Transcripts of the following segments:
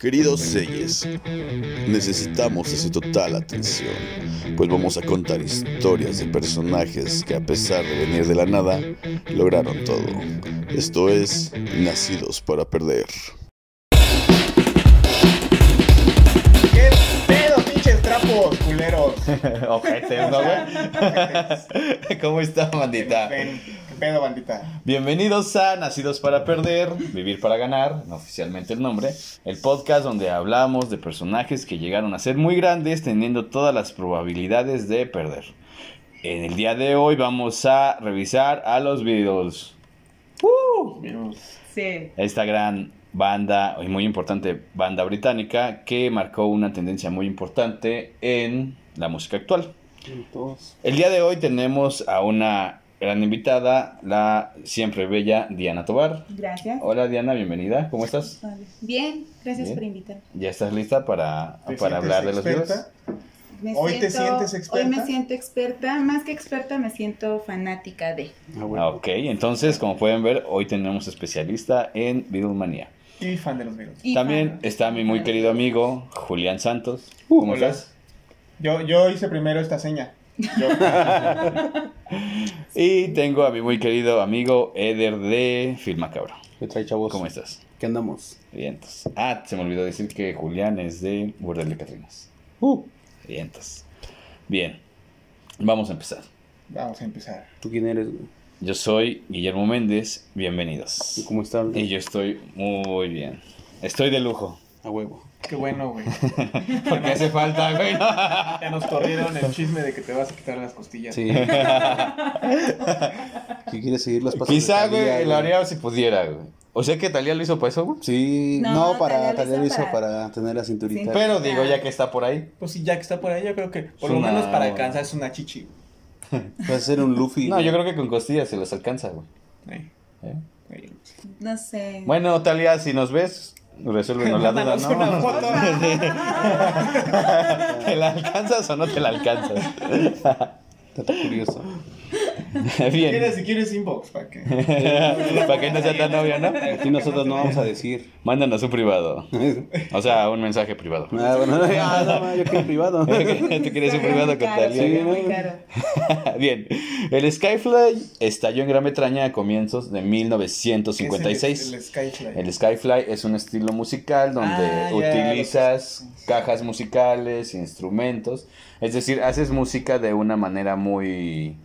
Queridos Selles, necesitamos de su total atención, pues vamos a contar historias de personajes que a pesar de venir de la nada, lograron todo. Esto es Nacidos para Perder. ¿Qué pedo, pinches trapos, culeros? Ojetes, ¿no, güey? ¿Cómo está, bandita? Ven, ¿Qué pedo, bandita? Bienvenidos a Nacidos para Perder, Vivir para Ganar, no oficialmente el nombre, el podcast donde hablamos de personajes que llegaron a ser muy grandes teniendo todas las probabilidades de perder. En el día de hoy vamos a revisar a los Beatles. Sí. Esta gran banda, y muy importante banda británica, que marcó una tendencia muy importante en la música actual. El día de hoy tenemos a una gran invitada, la siempre bella Diana Tobar. Gracias. Hola Diana, bienvenida, ¿cómo estás? Vale. Bien, gracias Bien. por invitarme. ¿Ya estás lista para, ¿Te para hablar de los? Me ¿Hoy te sientes experta? Hoy me siento experta, más que experta, me siento fanática de. Ah, Ok, entonces como pueden ver, hoy tenemos especialista en Beatlemania. Y fan de los Beatles. y También fan. está mi muy querido amigo Julián Santos. Uh, ¿Cómo hola. estás? Yo, yo hice primero esta seña. Yo, Y tengo a mi muy querido amigo Eder de Filmacabro. ¿Qué trae, chavos? ¿Cómo estás? ¿Qué andamos? Vientos. Ah, se me olvidó decir que Julián es de Burdel de Catrinas. Uh, Vientos. Bien, vamos a empezar. vamos a empezar. ¿Tú quién eres, güey? Yo soy Guillermo Méndez, ¿Y bienvenidos. ¿Cómo estás? güey? Y yo estoy muy bien. Estoy de lujo. A huevo. Qué bueno, güey. Porque hace falta, güey. Ya nos corrieron el chisme de que te vas a quitar las costillas. Sí. ¿Qué quieres seguir los pasos? Quizá, güey, lo haría si pudiera, güey. O sea que Talía lo hizo para eso, güey. Sí, No, no, para Thalía lo Talia lo hizo para- para tener la cinturita. Sí. Pero digo, ya que está por ahí. Pues sí, ya que está por ahí, yo creo que por lo una- menos para alcanzar es una chichi. Va a ser un Luffy. No, yo creo que con costillas se los alcanza, güey. Eh. No sé. Bueno, Talia, si nos ves, resuélvenos la duda, ¿no? una foto. ¿Te la alcanzas o no te la alcanzas? Está curioso. Si Bien. quieres, si quieres inbox, para que. Para que no sea tan obvio, ¿no? Aquí nosotros no vamos a decir. Mándanos un privado. O sea, un mensaje privado. Ah, bueno, ah, no, ma, yo quiero privado. ¿Tú quieres un privado con sí, ¿no? Bien, el Skyfly estalló en Gran Bretaña a comienzos de ¿Qué 1956. es el, el Skyfly? El Skyfly es un estilo musical donde Ah, utilizas cajas musicales, instrumentos, es decir, haces música de una manera muy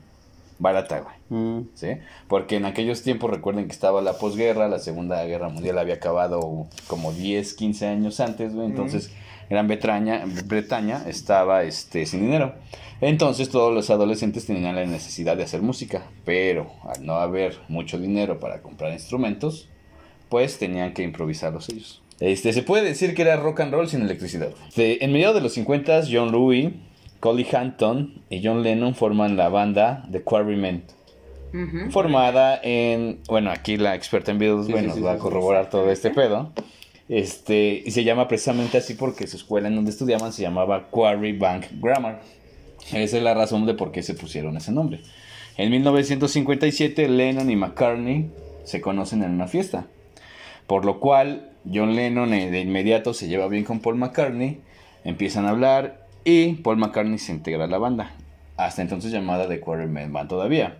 barata, güey. Mm, ¿sí? Porque en aquellos tiempos recuerden que estaba la posguerra, la Segunda Guerra Mundial había acabado como 10, 15 años antes, güey, entonces Gran Bretaña, Bretaña estaba este, sin dinero. Entonces todos los adolescentes tenían la necesidad de hacer música, pero al no haber mucho dinero para comprar instrumentos, pues tenían que improvisarlos ellos. Este, se puede decir que era rock and roll sin electricidad. De- en medio de los 50, John Louis, Collie Hampton y John Lennon forman la banda The Quarrymen. Ujú. Formada en, bueno, aquí la experta en Beatles, Sí, va sí, a corroborar todo este pedo. Este, y se llama precisamente así porque su escuela en donde estudiaban se llamaba Quarry Bank Grammar. Esa es la razón de por qué se pusieron ese nombre. En 1957, Lennon y McCartney se conocen en una fiesta. Por lo cual, John Lennon eh, de inmediato se lleva bien con Paul McCartney, empiezan a hablar y Paul McCartney se integra a la banda. Hasta entonces llamada The Quarrymen Band todavía.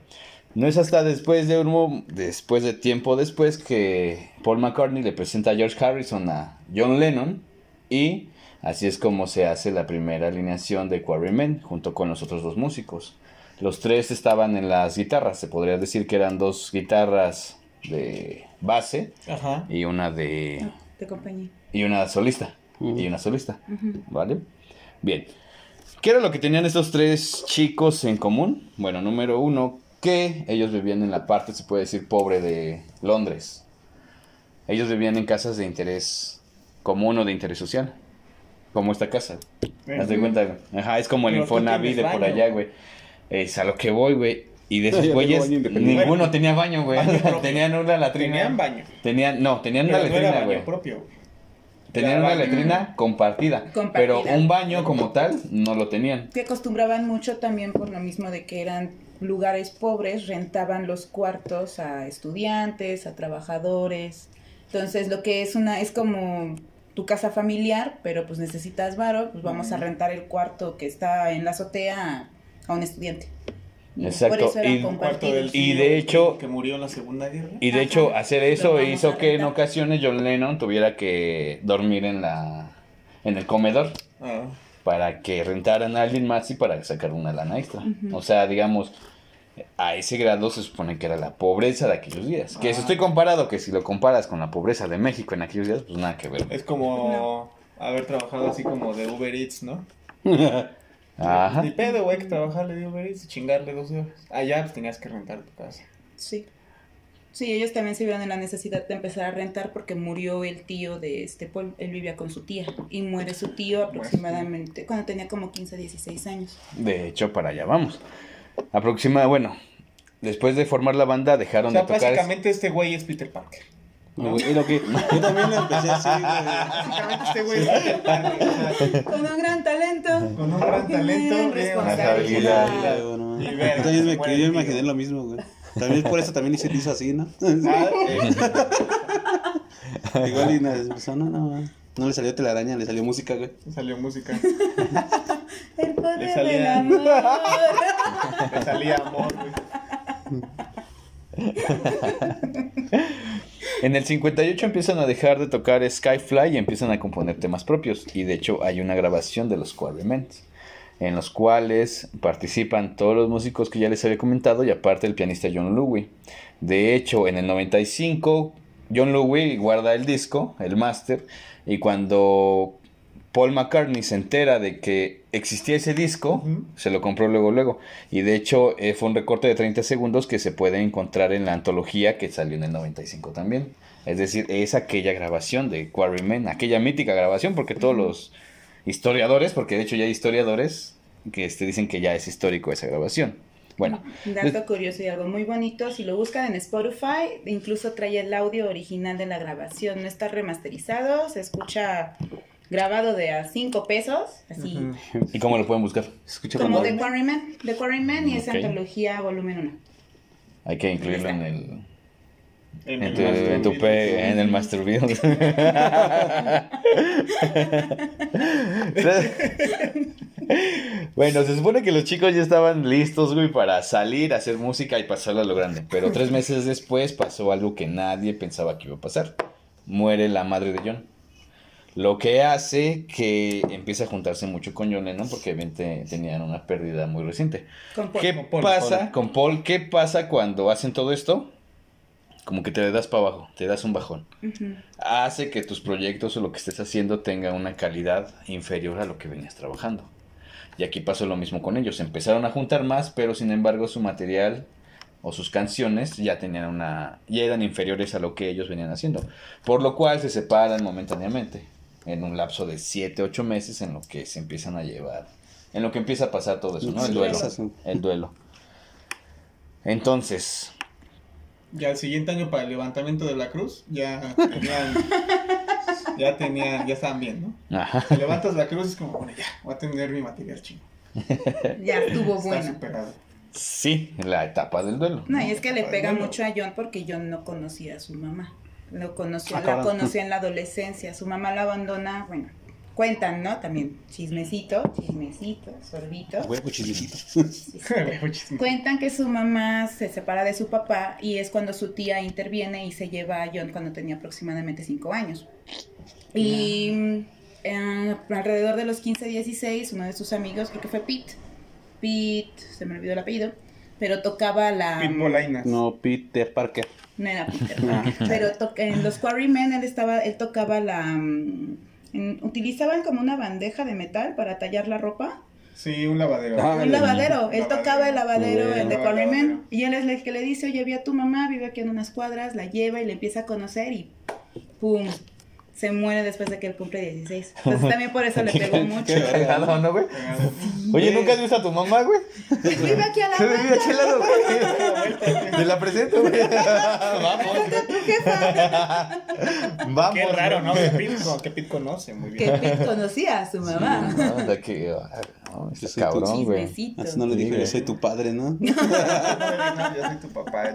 No es hasta después de un después de tiempo después que Paul McCartney le presenta a George Harrison a John Lennon y así es como se hace la primera alineación de Quarrymen junto con los otros dos músicos. Los tres estaban en las guitarras, se podría decir que eran dos guitarras de base Ajá. y una de De compañía. y una solista y una solista. ¿vale? Bien. ¿Qué era lo que tenían estos tres chicos en común? Bueno, número uno, que ellos vivían en la parte, se puede decir, pobre de Londres. Ellos vivían en casas de interés común o de interés social. Como esta casa. Haz de cuenta, güey. Ajá, es como el Infonavit de por allá, güey. Es a lo que voy, güey. Y de esos güeyes, ninguno tenía baño, güey. Tenían una latrina. Tenían baño. Tenían, no, tenían una Pero baño güey. propio, güey. Tenían una letrina compartida, Compartida. Pero un baño como tal no lo tenían. Que acostumbraban mucho también por lo mismo de que eran lugares pobres, rentaban los cuartos a estudiantes, a trabajadores. Entonces, lo que es una, es como tu casa familiar, pero pues necesitas varo, pues vamos a rentar el cuarto que está en la azotea a un estudiante. Exacto, Por eso eran y- del de hecho- que murió en la Segunda Guerra. Y de Ajá. hecho, hacer eso hizo que en ocasiones John Lennon tuviera que dormir en la en el comedor Ah, para que rentaran a alguien más y para sacar una lana extra. O sea, digamos, a ese grado se supone que era la pobreza de aquellos días. Que si Ah. estoy comparado, que si lo comparas con la pobreza de México en aquellos días, pues nada que ver. es como haber trabajado así como de Uber Eats, ¿no? Ajá. Ni pedo, güey, que trabajarle de Uber Eats y chingarle dos horas. Allá pues tenías que rentar tu casa. Sí. Sí, ellos también se vieron en la necesidad de empezar a rentar porque murió el tío de este Paul. Él vivía con su tía y muere su tío aproximadamente cuando tenía como 15, 16 años. De hecho, para allá vamos. Aproxima, bueno, después de formar la banda O dejaron sea, de tocar. básicamente este güey es Peter Parker. No, güey, es lo que, yo también lo empecé así, güey. Básicamente este güey es Peter Parker. o sea, Con un gran talento. Con un gran talento, Gran responsabilidad. Yo también me, yo imaginé tío. lo mismo, güey. También por eso también hice hizo así, ¿no? Igual y persona, no, no le salió telaraña, le salió música, güey. salió música. El poder Le del salía- amor. Le salía amor, güey. En el 58 empiezan a dejar de tocar Skyfly y empiezan a componer temas propios. Y de hecho hay una grabación de los Quarrymen, en los cuales participan todos los músicos que ya les había comentado y aparte el pianista John Louie. De hecho, en el 95 John Louie guarda el disco, el máster, y cuando Paul McCartney se entera de que existía ese disco, se lo compró luego, luego. Y de hecho eh, fue un recorte de 30 segundos que se puede encontrar en la antología que salió en el 95 también. Es decir, es aquella grabación de Quarrymen, aquella mítica grabación, porque todos los historiadores, porque de hecho ya hay historiadores que este, dicen que ya es histórico esa grabación. Bueno, Un dato curioso y algo muy bonito, si lo buscan en Spotify, incluso trae el audio original de la grabación, no está remasterizado, se escucha grabado de a 5 pesos, así. ¿y cómo lo pueden buscar? Escucha como The Quarrymen, The Quarrymen y esa Ok. antología volumen 1. Hay que incluirlo en el, En en tu, tu en el Master Build. bueno, se supone que los chicos ya estaban listos, güey, para salir a hacer música y pasarla a lo grande. Pero tres meses después pasó algo que nadie pensaba que iba a pasar. Muere la madre de John. Lo que hace que empiece a juntarse mucho con John Lennon porque obviamente tenían una pérdida muy reciente. Con Paul. ¿Qué Con Paul, pasa Paul. con Paul? ¿Qué pasa cuando hacen todo esto? Como que te das para abajo, te das un bajón. Hace que tus proyectos o lo que estés haciendo tenga una calidad inferior a lo que venías trabajando. Y aquí pasó lo mismo con ellos. Empezaron a juntar más, pero sin embargo su material o sus canciones ya tenían una ya eran inferiores a lo que ellos venían haciendo. Por lo cual se separan momentáneamente en un lapso de 7, 8 meses en lo que se empiezan a llevar, en lo que empieza a pasar todo eso, ¿no? El duelo. El duelo. Entonces, Ya el siguiente año para el levantamiento de la cruz, ya tenían. ya tenían, ya estaban bien, ¿no? ajá. Te levantas la cruz y es como, bueno, ya, voy a tener mi material chino. Ya estuvo Está bueno. superado. Sí, la etapa del duelo. No, y es que le pega mucho a John porque John no conocía a su mamá. Lo conoció, Ah, la conoció en la adolescencia. Su mamá la abandona, bueno, cuentan, ¿no? También chismecito, chismecito, sorbito. Huevo chismecito. Cuentan que su mamá se separa de su papá y es cuando su tía interviene y se lleva a John cuando tenía aproximadamente 5 años. Y eh, alrededor de los 15, 16, uno de sus amigos, creo que fue Pete, Pete, se me olvidó el apellido, pero tocaba la... Pete Polainas. No, Peter Parker. No era Peter, pero to- en los Quarrymen él estaba, él tocaba la, mm, en- utilizaban como una bandeja de metal para tallar la ropa. Sí, un lavadero. Ah, Un lavadero, él Lavadero. tocaba el lavadero, el de. Quarrymen, y él es el que le dice, oye, vi a tu mamá, vive aquí en unas cuadras, la lleva y le empieza a conocer y ¡pum! Se muere después de que él cumple 16. Entonces también por eso le pegó mucho. Qué cagado, ¿no, güey? Oye, ¿nunca has visto a tu mamá, güey? Vive aquí a la Se vive vuelta, aquí al lado, güey. Te la presento, güey. Vamos. tu. Vamos. Qué raro, ¿no? Que Pete, que conoce muy Que bien. Pete conocía a su mamá. No, de que, ah, No, soy cabrón, güey. Chismecito. Antes no le Sí, dije, yo soy tu padre, ¿no? No, yo soy tu papá.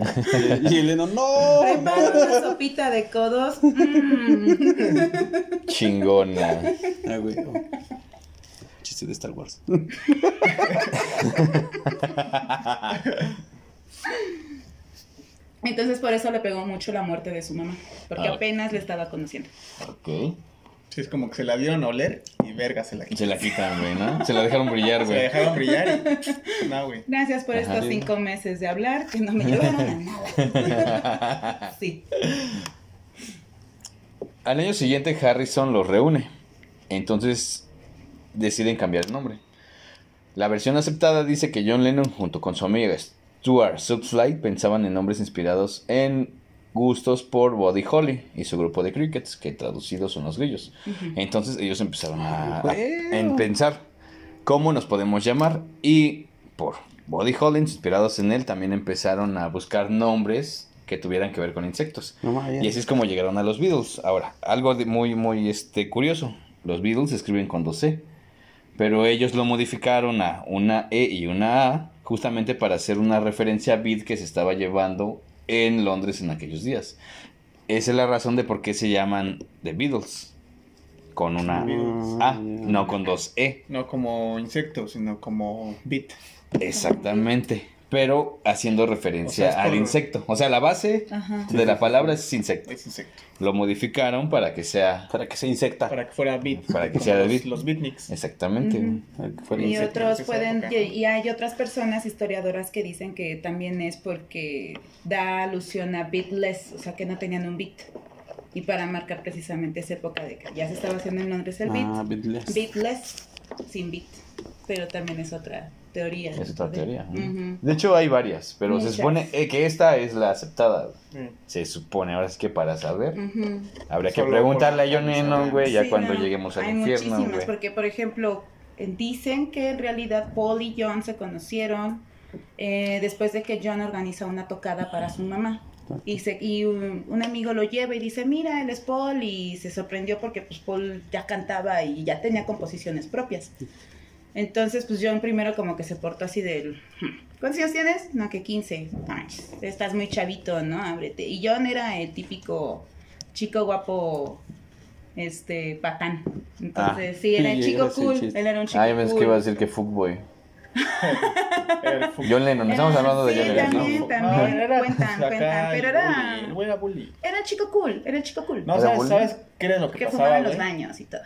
y Eleno, no. Prepara una sopita de codos. Mm. Chingona. Ah, güey. oh. Chiste de Star Wars. Entonces por eso le pegó mucho la muerte de su mamá, porque Ah. apenas le estaba conociendo. Ok. Sí, es como que se la dieron a oler y verga se la Se quitaron. la quitan, güey, ¿no? Se la dejaron brillar, Se la güey. dejaron brillar y... No, güey. Gracias por Ajá. estos cinco meses de hablar que no me llevaron a nada. Sí. Al año siguiente Harrison los reúne. Entonces deciden cambiar el nombre. La versión aceptada dice que John Lennon junto con su amiga Stuart Subflight pensaban en nombres inspirados en gustos por Buddy Holly y su grupo de crickets, que traducidos son los grillos. Entonces ellos empezaron a, a- en pensar cómo nos podemos llamar y por Buddy Holly, inspirados en él, también empezaron a buscar nombres que tuvieran que ver con insectos. No. Y así es como llegaron a los Beatles. Ahora, algo de muy, muy este, curioso. Los Beatles se escriben con dos C. Pero ellos lo modificaron a una E y una A. Justamente para hacer una referencia a beat que se estaba llevando en Londres en aquellos días. Esa es la razón de por qué se llaman The Beatles. Con una Beatles. A, no con dos E. No como insecto, sino como bit. Exactamente. Pero haciendo referencia O sea, al por- insecto. O sea, la base Ajá. de la palabra es insecto. Es insecto. Lo modificaron para que sea Para que se insecta. Para que fuera bit. Para que sea de los, bit. Los beatniks. Exactamente. Y otros pueden, y y hay otras personas historiadoras que dicen que también es porque da alusión a beatless, o sea que no tenían un beat. Y para marcar precisamente esa época de que ya se estaba haciendo en Londres el beat. Ah, Beatles. Beatless, sin beat. Pero también es otra teoría. Es otra teoría. De hecho, hay varias, pero Muchas. se supone que esta es la aceptada. Se supone, ahora es que para saber, Ujú. habría que Solo preguntarle a John Lennon, güey, ya Sí, cuando no, lleguemos al hay infierno, muchísimas, güey. porque por ejemplo, dicen que en realidad Paul y John se conocieron eh, después de que John organiza una tocada para su mamá. Y, se, y un, un amigo lo lleva y dice, mira, él es Paul, y se sorprendió porque pues Paul ya cantaba y ya tenía composiciones propias. Entonces, pues John primero como que se portó así del... "Hmm, ¿Cuántos años tienes? No, que 15. Ay, estás muy chavito, ¿no? Ábrete. Y John era el típico chico guapo, este, patán. Entonces, sí, era el chico cool. chiste. Él era un chico Ay, me cool. que iba a decir que Fuckboy. John Lennon, estamos Ah, hablando de sí, John Lennon. también, ¿no? también. era, cuentan, acá cuentan, pero era- bully, era bully. Era el chico cool, era el chico cool. No, ¿Era ¿sabes, bully? ¿sabes qué era lo que, que pasaba, fumaba en los baños y todo.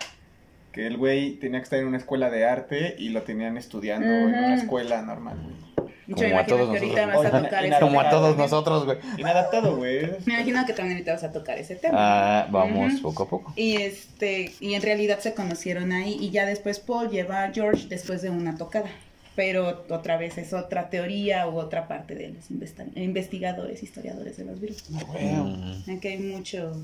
Que el güey tenía que estar en una escuela de arte y lo tenían estudiando en una escuela normal, güey. Como me a imagino todos que nosotros. vas a tocar Y ese nada, Como a todos nosotros, güey. Inadaptado, güey. Me imagino que también ahorita vas a tocar ese tema. Ah, vamos poco a poco. Y este, y en realidad se conocieron ahí y ya después Paul lleva a George después de una tocada. Pero otra vez es otra teoría u otra parte de los investigadores, historiadores de los virus. Mm, Aquí hay mucho,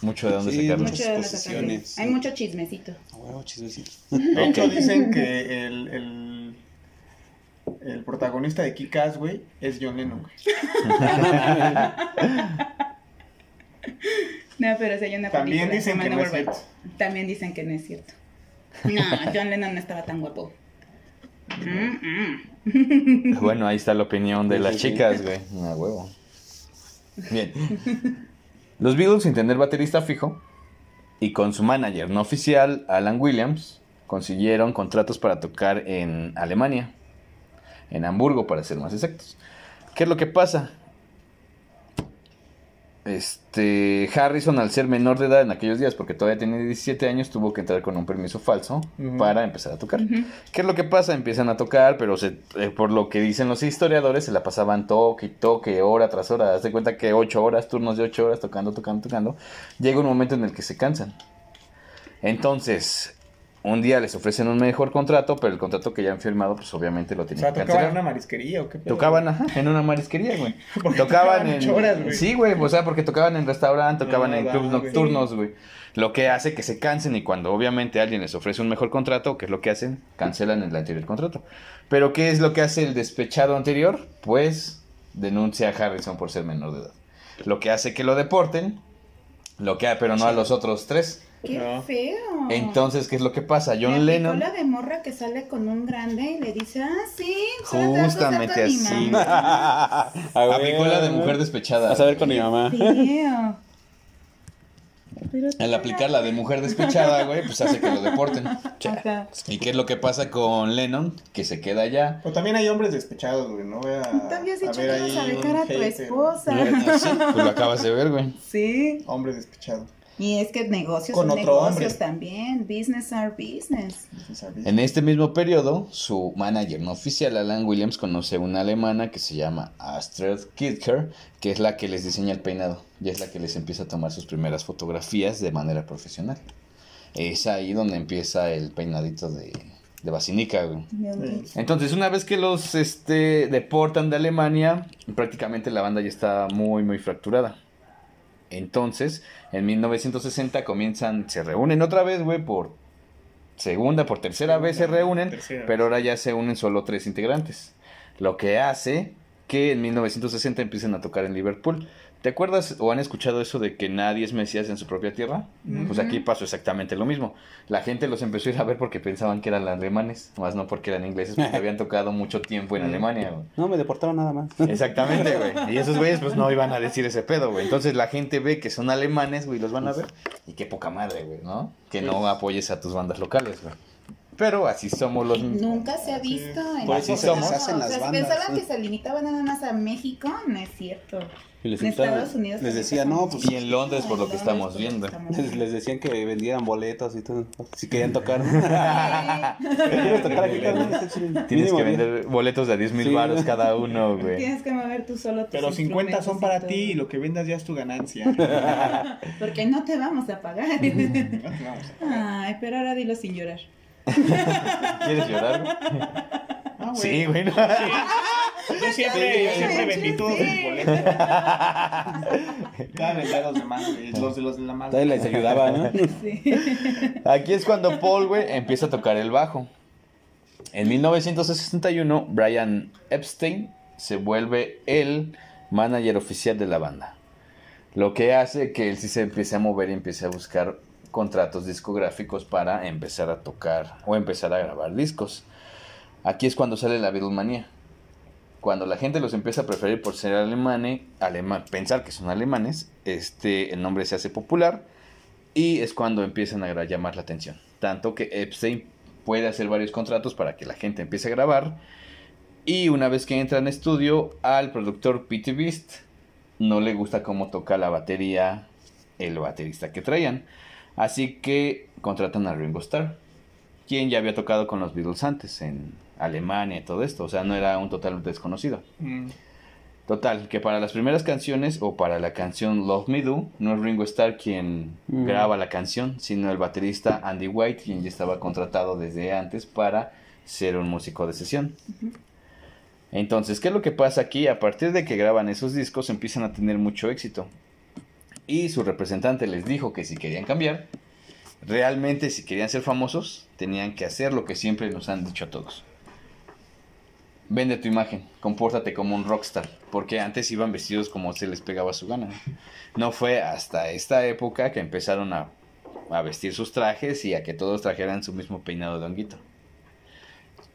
mucho de dónde Sí, de Muchas posiciones. Hay mucho chismecito. A huevo, chismecito. De hecho, dicen que el, el, el protagonista de Kick-Ass, güey, es John Lennon, güey. No, pero si hay una También película dicen que no es cierto. También dicen que no es cierto. No, John Lennon no estaba tan guapo. Mm, mm. Bueno, ahí está la opinión de las chicas, güey. A huevo. Bien. Los Beatles, sin tener baterista fijo, y con su manager no oficial, Alan Williams, consiguieron contratos para tocar en Alemania. En Hamburgo, para ser más exactos. ¿Qué es lo que pasa? Este, Harrison, al ser menor de edad en aquellos días, porque todavía tenía 17 años, tuvo que entrar con un permiso falso para empezar a tocar. ¿Qué es lo que pasa? Empiezan a tocar, pero se, eh, por lo que dicen los historiadores, se la pasaban toque y toque, hora tras hora. Haz de cuenta que ocho horas, turnos de ocho horas, tocando, tocando, tocando. Llega un momento en el que se cansan. Entonces, un día les ofrecen un mejor contrato, pero el contrato que ya han firmado, pues obviamente lo O tienen sea, que tocaban en una marisquería o qué pedo. Tocaban ajá, en una marisquería, güey. Tocaban tocaban en. ocho horas, güey. sí, güey, o sea, porque tocaban en restaurante, tocaban No, en clubs nocturnos, güey. Lo que hace que se cansen y cuando obviamente alguien les ofrece un mejor contrato, ¿qué es lo que hacen? Cancelan el anterior contrato. Pero ¿qué es lo que hace el despechado anterior? Pues denuncia a Harrison por ser menor de edad. Lo que hace que lo deporten, lo que pero no a los otros tres. Qué No. feo. Entonces, ¿qué es lo que pasa? John aplicó Lennon la de morra que sale con un grande y le dice, ah, sí, justamente así. mamá". aplicó la de mujer despechada. Vas a ver con mi mamá. Feo. Pero Al aplicar la de mujer despechada, güey, pues hace que lo deporten. Ajá. ¿Y qué es lo que pasa con Lennon? Que se queda allá. Pero también hay hombres despechados, güey. No voy a. Te habías dicho que ibas a ahí dejar a tu esposa. Sí, pues lo acabas de ver, güey. Sí. Hombre despechado. Y es que negocios Con son otro negocios hombre. también. Business are business. En este mismo periodo, su manager no oficial, Alan Williams, conoce a una alemana que se llama Astrid Kidker, que es la que les diseña el peinado y es la que les empieza a tomar sus primeras fotografías de manera profesional. Es ahí donde empieza el peinadito de, de Basinica, güey. Entonces, una vez que los este, deportan de Alemania, prácticamente la banda ya está muy, muy fracturada. Entonces, en 1960 comienzan, se reúnen otra vez, güey, por segunda, por tercera vez se reúnen, Tercera pero ahora ya se unen solo tres integrantes. Lo que hace que en 1960 empiecen a tocar en Liverpool. ¿Te acuerdas o han escuchado eso de que nadie es Mesías en su propia tierra? Pues aquí pasó exactamente lo mismo. La gente los empezó a ir a ver porque pensaban que eran alemanes, más no porque eran ingleses, porque habían tocado mucho tiempo en Alemania. güey. No, me deportaron nada más. Exactamente, güey. Y esos güeyes pues no iban a decir ese pedo, güey. Entonces la gente ve que son alemanes, güey, los van a ver. Y qué poca madre, güey, ¿no? Que no apoyes a tus bandas locales, güey. Pero así somos los... Nunca se ha visto en Por eso otros se lados. deshacen las O sea, bandas. pensaban que se limitaba nada más a México, no es cierto. Y les, En Estados Unidos les decía, no, pues Y en Londres, por lo que En estamos viendo. les, les decían que vendieran boletos y todo. Si querían tocar. Sí. ¿Quieres tocar aquí, carnal? Tienes que vender boletos de 10 mil Sí. baros cada uno, güey. Tienes que mover tú solo tus Pero 50 son para ti y lo que vendas ya es tu ganancia. Porque no te vamos a pagar. Ay, pero ahora dilo sin llorar. ¿Quieres llorar? Ah, güey. Sí, güey. no. Yo siempre, yo siempre vendí todos Sí. mis boletos. Ya vendí a los demás, güey, los de los de la. Todavía les ayudaba, ¿no? Sí. Aquí es cuando Paul, güey, empieza a tocar el bajo. En 1961, Brian Epstein se vuelve el manager oficial de la banda. Lo que hace que él sí se empiece a mover y empiece a buscar contratos discográficos para empezar a tocar o empezar a grabar discos. Aquí es cuando sale la Beatlemanía. Cuando la gente los empieza a preferir por ser alemanes, alema- pensar que son alemanes, este, el nombre se hace popular y es cuando empiezan a llamar la atención. Tanto que Epstein puede hacer varios contratos para que la gente empiece a grabar. Y una vez que entra en estudio, al productor Pete Beast no le gusta cómo toca la batería el baterista que traían. Así que contratan a Ringo Starr, quien ya había tocado con los Beatles antes en Alemania y todo esto. O sea, no era un total desconocido. Mm. Total, que para las primeras canciones o para la canción Love Me Do, no es Ringo Starr quien Mm. graba la canción, sino el baterista Andy White, quien ya estaba contratado desde antes para ser un músico de sesión. Entonces, ¿qué es lo que pasa aquí? A partir de que graban esos discos empiezan a tener mucho éxito. Y su representante les dijo que si querían cambiar, realmente si querían ser famosos, tenían que hacer lo que siempre nos han dicho a todos. Vende tu imagen, compórtate como un rockstar, porque antes iban vestidos como se les pegaba su gana. No fue hasta esta época que empezaron a, a vestir sus trajes y a que todos trajeran su mismo peinado de honguito.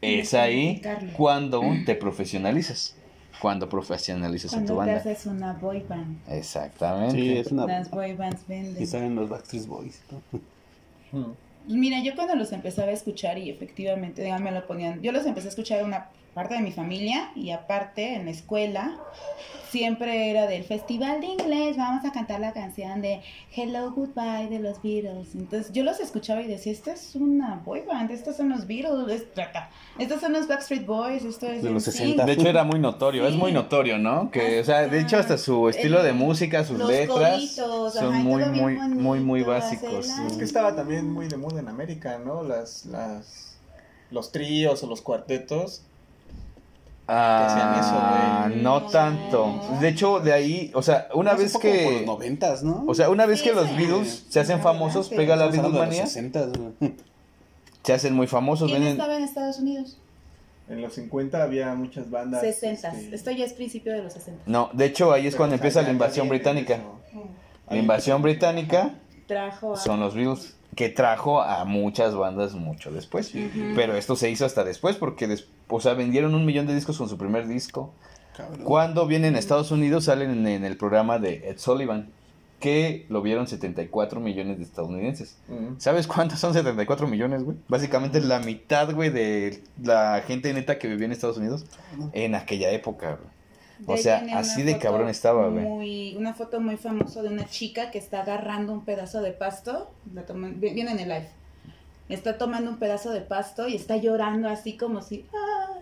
Es ahí cuando te profesionalizas, cuando profesionalizas a tu Cuando te banda. haces una boy band. Exactamente. Sí, es una. Las boy bands venden. Y salen los Backstreet Boys. ¿no? Mm. Pues Mira, yo cuando los empezaba a escuchar y efectivamente, digamos, me lo ponían, yo los empecé a escuchar en una parte de mi familia y aparte en la escuela, siempre era del festival de inglés, vamos a cantar la canción de Hello Goodbye de los Beatles. Entonces yo los escuchaba y decía, esta es una boy band, estos son los Beatles, es- estos son los Backstreet Boys, esto es De los NSYNC". 60. De hecho era muy notorio, es muy notorio, ¿no? Que, o sea, de hecho hasta su estilo de música, sus los letras coritos, son ajá, muy, muy, muy, muy básicos. Es que estaba también muy de moda en América, ¿no? Las, las, los tríos o los cuartetos. Eso, Ah, güey. no tanto. De hecho, de ahí, o sea, una Hace vez poco Por los que, noventas, ¿no? o sea, una vez que los. Beatles se hacen famosos, Sí. pega la Beatlemania, 60, güey. se hacen muy famosos, ¿Quién venden, estaba en Estados Unidos? En los 50 había muchas bandas. 60. este, Esto ya es principio de los 60. No, de hecho ahí es pero, cuando o sea, empieza ya- la ya invasión viene británica. eso. La invasión británica trajo a... son los Beatles, que trajo a muchas bandas mucho después. Pero esto se hizo hasta después porque, des- o sea, vendieron un millón de discos con su primer disco. Cabrón. Cuando vienen a Estados Unidos salen en, en el programa de Ed Sullivan, que lo vieron 74 millones de estadounidenses. ¿Sabes cuántos son 74 millones, güey? Básicamente la mitad, güey, de la gente neta que vivía en Estados Unidos en aquella época, güey. De O sea, así de cabrón estaba, güey. muy- Una foto muy famosa de una chica que está agarrando un pedazo de pasto. La toman- vi- viene en el live. Está tomando un pedazo de pasto y está llorando así como si. "Ah".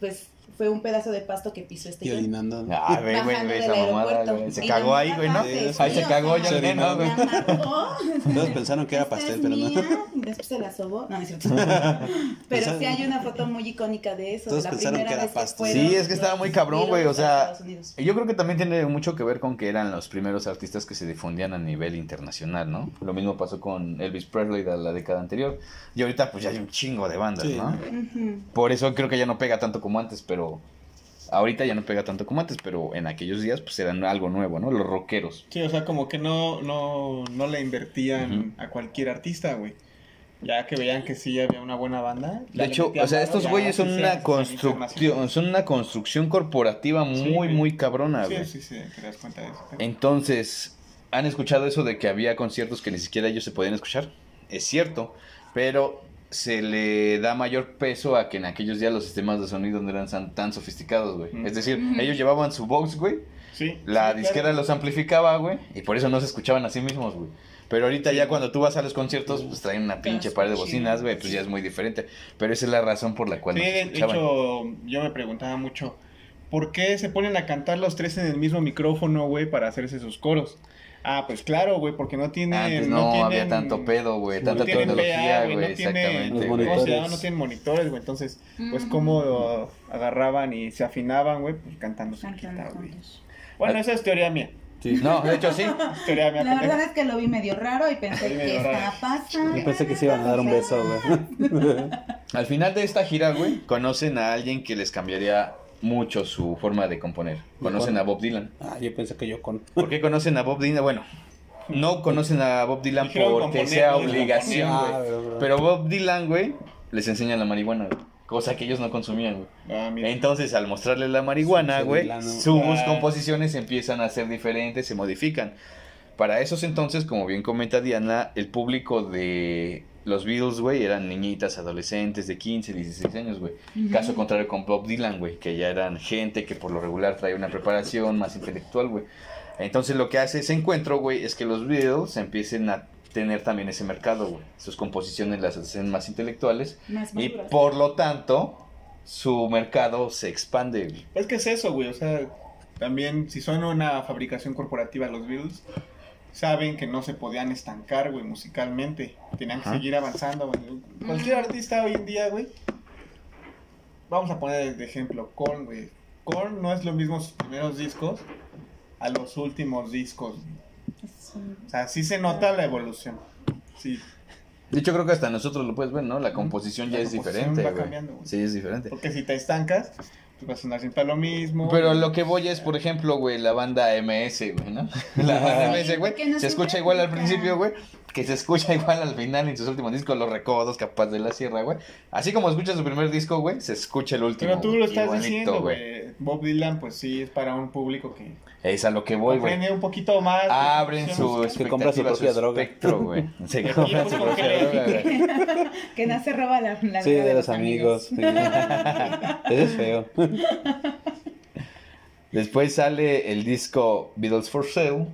Pues fue un pedazo de pasto que pisó este Y John. orinando. Ah, güey, del esa mamada, güey. Se cagó ahí, güey, ¿no? Ahí se cagó ya güey. La marcó. Todos pensaron que era pastel, pero no. después se la sobó. No, no es cierto. Pero sí hay una foto muy icónica de eso. Todos de la pensaron primera que era pasto. Sí, es que estaba muy cabrón, güey, o sea. Yo creo que también tiene mucho que ver con que eran los primeros artistas que se difundían a nivel internacional, ¿no? Lo mismo pasó con Elvis Presley de la década anterior. Y ahorita pues ya hay un chingo de bandas. ¿no? Por eso creo que ya no pega tanto como antes, pero ahorita ya no pega tanto como antes, pero en aquellos días pues eran algo nuevo, ¿no? Los rockeros. Sí, o sea, como que no, no, no le invertían a cualquier artista, güey. Ya que veían que sí había una buena banda. De hecho, o sea, estos güeyes son una construcción, son una construcción corporativa muy, muy cabrona, güey. Sí, sí, sí, te das cuenta de eso. Entonces, ¿han escuchado eso de que había conciertos que ni siquiera ellos se podían escuchar? Es cierto, pero se le da mayor peso a que en aquellos días los sistemas de sonido no eran tan, tan sofisticados, güey. Mm. Es decir, Mm. ellos llevaban su box, güey, Sí, la sí, disquera claro. los amplificaba, güey, y por eso no se escuchaban a sí mismos, güey. Pero ahorita ya cuando tú vas a los conciertos, pues traen una pinche par de bocinas, güey, pues ya es muy diferente. Pero esa es la razón por la cual Sí, no se de hecho, yo me preguntaba mucho, ¿por qué se ponen a cantar los tres en el mismo micrófono, güey, para hacerse sus coros? Ah, pues claro, güey, porque no tienen... Antes no, había tienen- tanto pedo, güey, no tanta tecnología, güey, no exactamente. Los ¿cómo güey. se monitores. llama? No tienen monitores, güey, entonces, pues Ujú. cómo agarraban y se afinaban, güey, pues cantando su güey. juntos. Bueno, esa es teoría mía, Sí. No, de hecho sí. teoría mía. La verdad es que lo vi medio raro y pensé que estaba pasando. Yo pensé que se iban a dar un beso, güey. Al final de esta gira, güey, conocen a alguien que les cambiaría mucho su forma de componer. Conocen a Bob Dylan. Ah, yo pensé que yo con. ¿Por qué conocen a Bob Dylan? Bueno, no conocen a Bob Dylan Dijeron porque componer, sea obligación, güey. Ah, pero- Bob Dylan, güey, les enseña la marihuana, güey. Cosa que ellos no consumían, güey. Ah. Entonces, al mostrarles la marihuana, güey, sus Ah. composiciones empiezan a ser diferentes, se modifican. Para esos entonces, como bien comenta Diana, el público de los Beatles, güey, eran niñitas, adolescentes de 15, 16 años, güey. Caso contrario con Bob Dylan, güey, que ya eran gente que por lo regular trae una preparación más intelectual, güey. Entonces lo que hace ese encuentro, güey, es que los Beatles empiecen a tener también ese mercado, güey. Sus composiciones las hacen más intelectuales Más y maduras. por lo tanto su mercado se expande, güey. Es que es eso, güey, o sea, también si son una fabricación corporativa los Beatles, saben que no se podían estancar, güey, musicalmente. Tenían que Ajá. seguir avanzando, güey. Cualquier artista hoy en día, güey. Vamos a poner de ejemplo Korn, güey. Korn no es lo mismo sus primeros discos a los últimos discos. Un- O sea, sí se nota la evolución. Sí, De hecho, creo que hasta nosotros lo puedes ver, ¿no? La composición La ya es composición diferente, va güey. cambiando, güey. Sí, es diferente. porque si te estancas, pues vas a sonar siempre lo mismo. Pero lo que voy es, por ejemplo, güey, la banda MS, güey, ¿no? La banda MS, güey, no se se escucha igual al principio, güey, que se escucha igual al final en sus últimos discos, Los Recodos, Capaz de la Sierra, güey. Así como escucha su primer disco, güey, se escucha el último. Pero tú lo estás igualito, diciendo, güey. Bob Dylan, pues sí, es para un público que Es a lo que voy, güey. un poquito más. Abren su musical. Que compra su propia droga. espectro, güey. Se Y aquí, compra su como propia que- droga, güey. Que no se roba la, la Sí, vida de los amigos. sí. Ese es feo. Después sale el disco Beatles for Sale.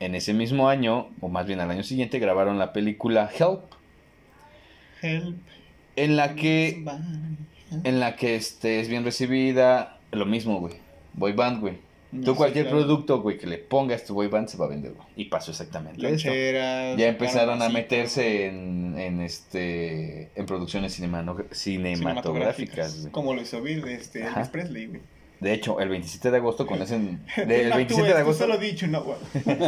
En ese mismo año, o más bien al año siguiente, grabaron la película Help, Help. en la que en la que este, es bien recibida, lo mismo, güey. Boy band, güey. No, Tú sí, cualquier claro. producto, güey, que le pongas tu boy band se va a vender, güey. Y pasó exactamente esto. Loncheras, Ya empezaron a meterse en, en este en producciones cinemano- cinematográficas, güey. Como lo hizo Bill, este. Elvis Presley, güey. De hecho, el 27 de agosto conocen del No 27 actúes, de tú agosto. solo dicho, no, güey.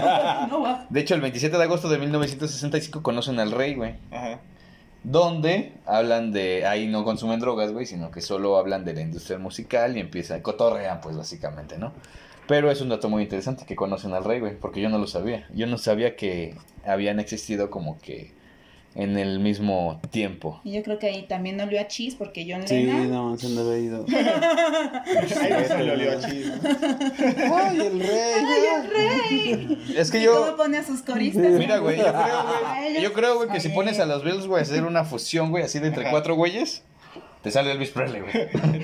No va. De hecho, el 27 de agosto de 1965 conocen al rey, güey. Ajá. Donde hablan de. Ahí no consumen drogas, güey, sino que solo hablan de la industria musical y empiezan. Cotorrean, pues, básicamente, ¿no? Pero es un dato muy interesante que conocen al rey, güey, porque yo no lo sabía. Yo no sabía que habían existido como que en el mismo tiempo. Y yo creo que ahí también olió a chis porque John Sí, Lennon. no, se andaba ido. Ahí se le olió a chis, ¿no? ¡Ay, el rey! ¡Ay, el rey! Es que ¿Y yo... cómo pone a sus coristas? Mira, güey, yo creo, güey, yo creo, güey, que si pones a los Beatles, güey, a hacer una fusión, güey, así de entre cuatro güeyes, te sale Elvis Presley, güey.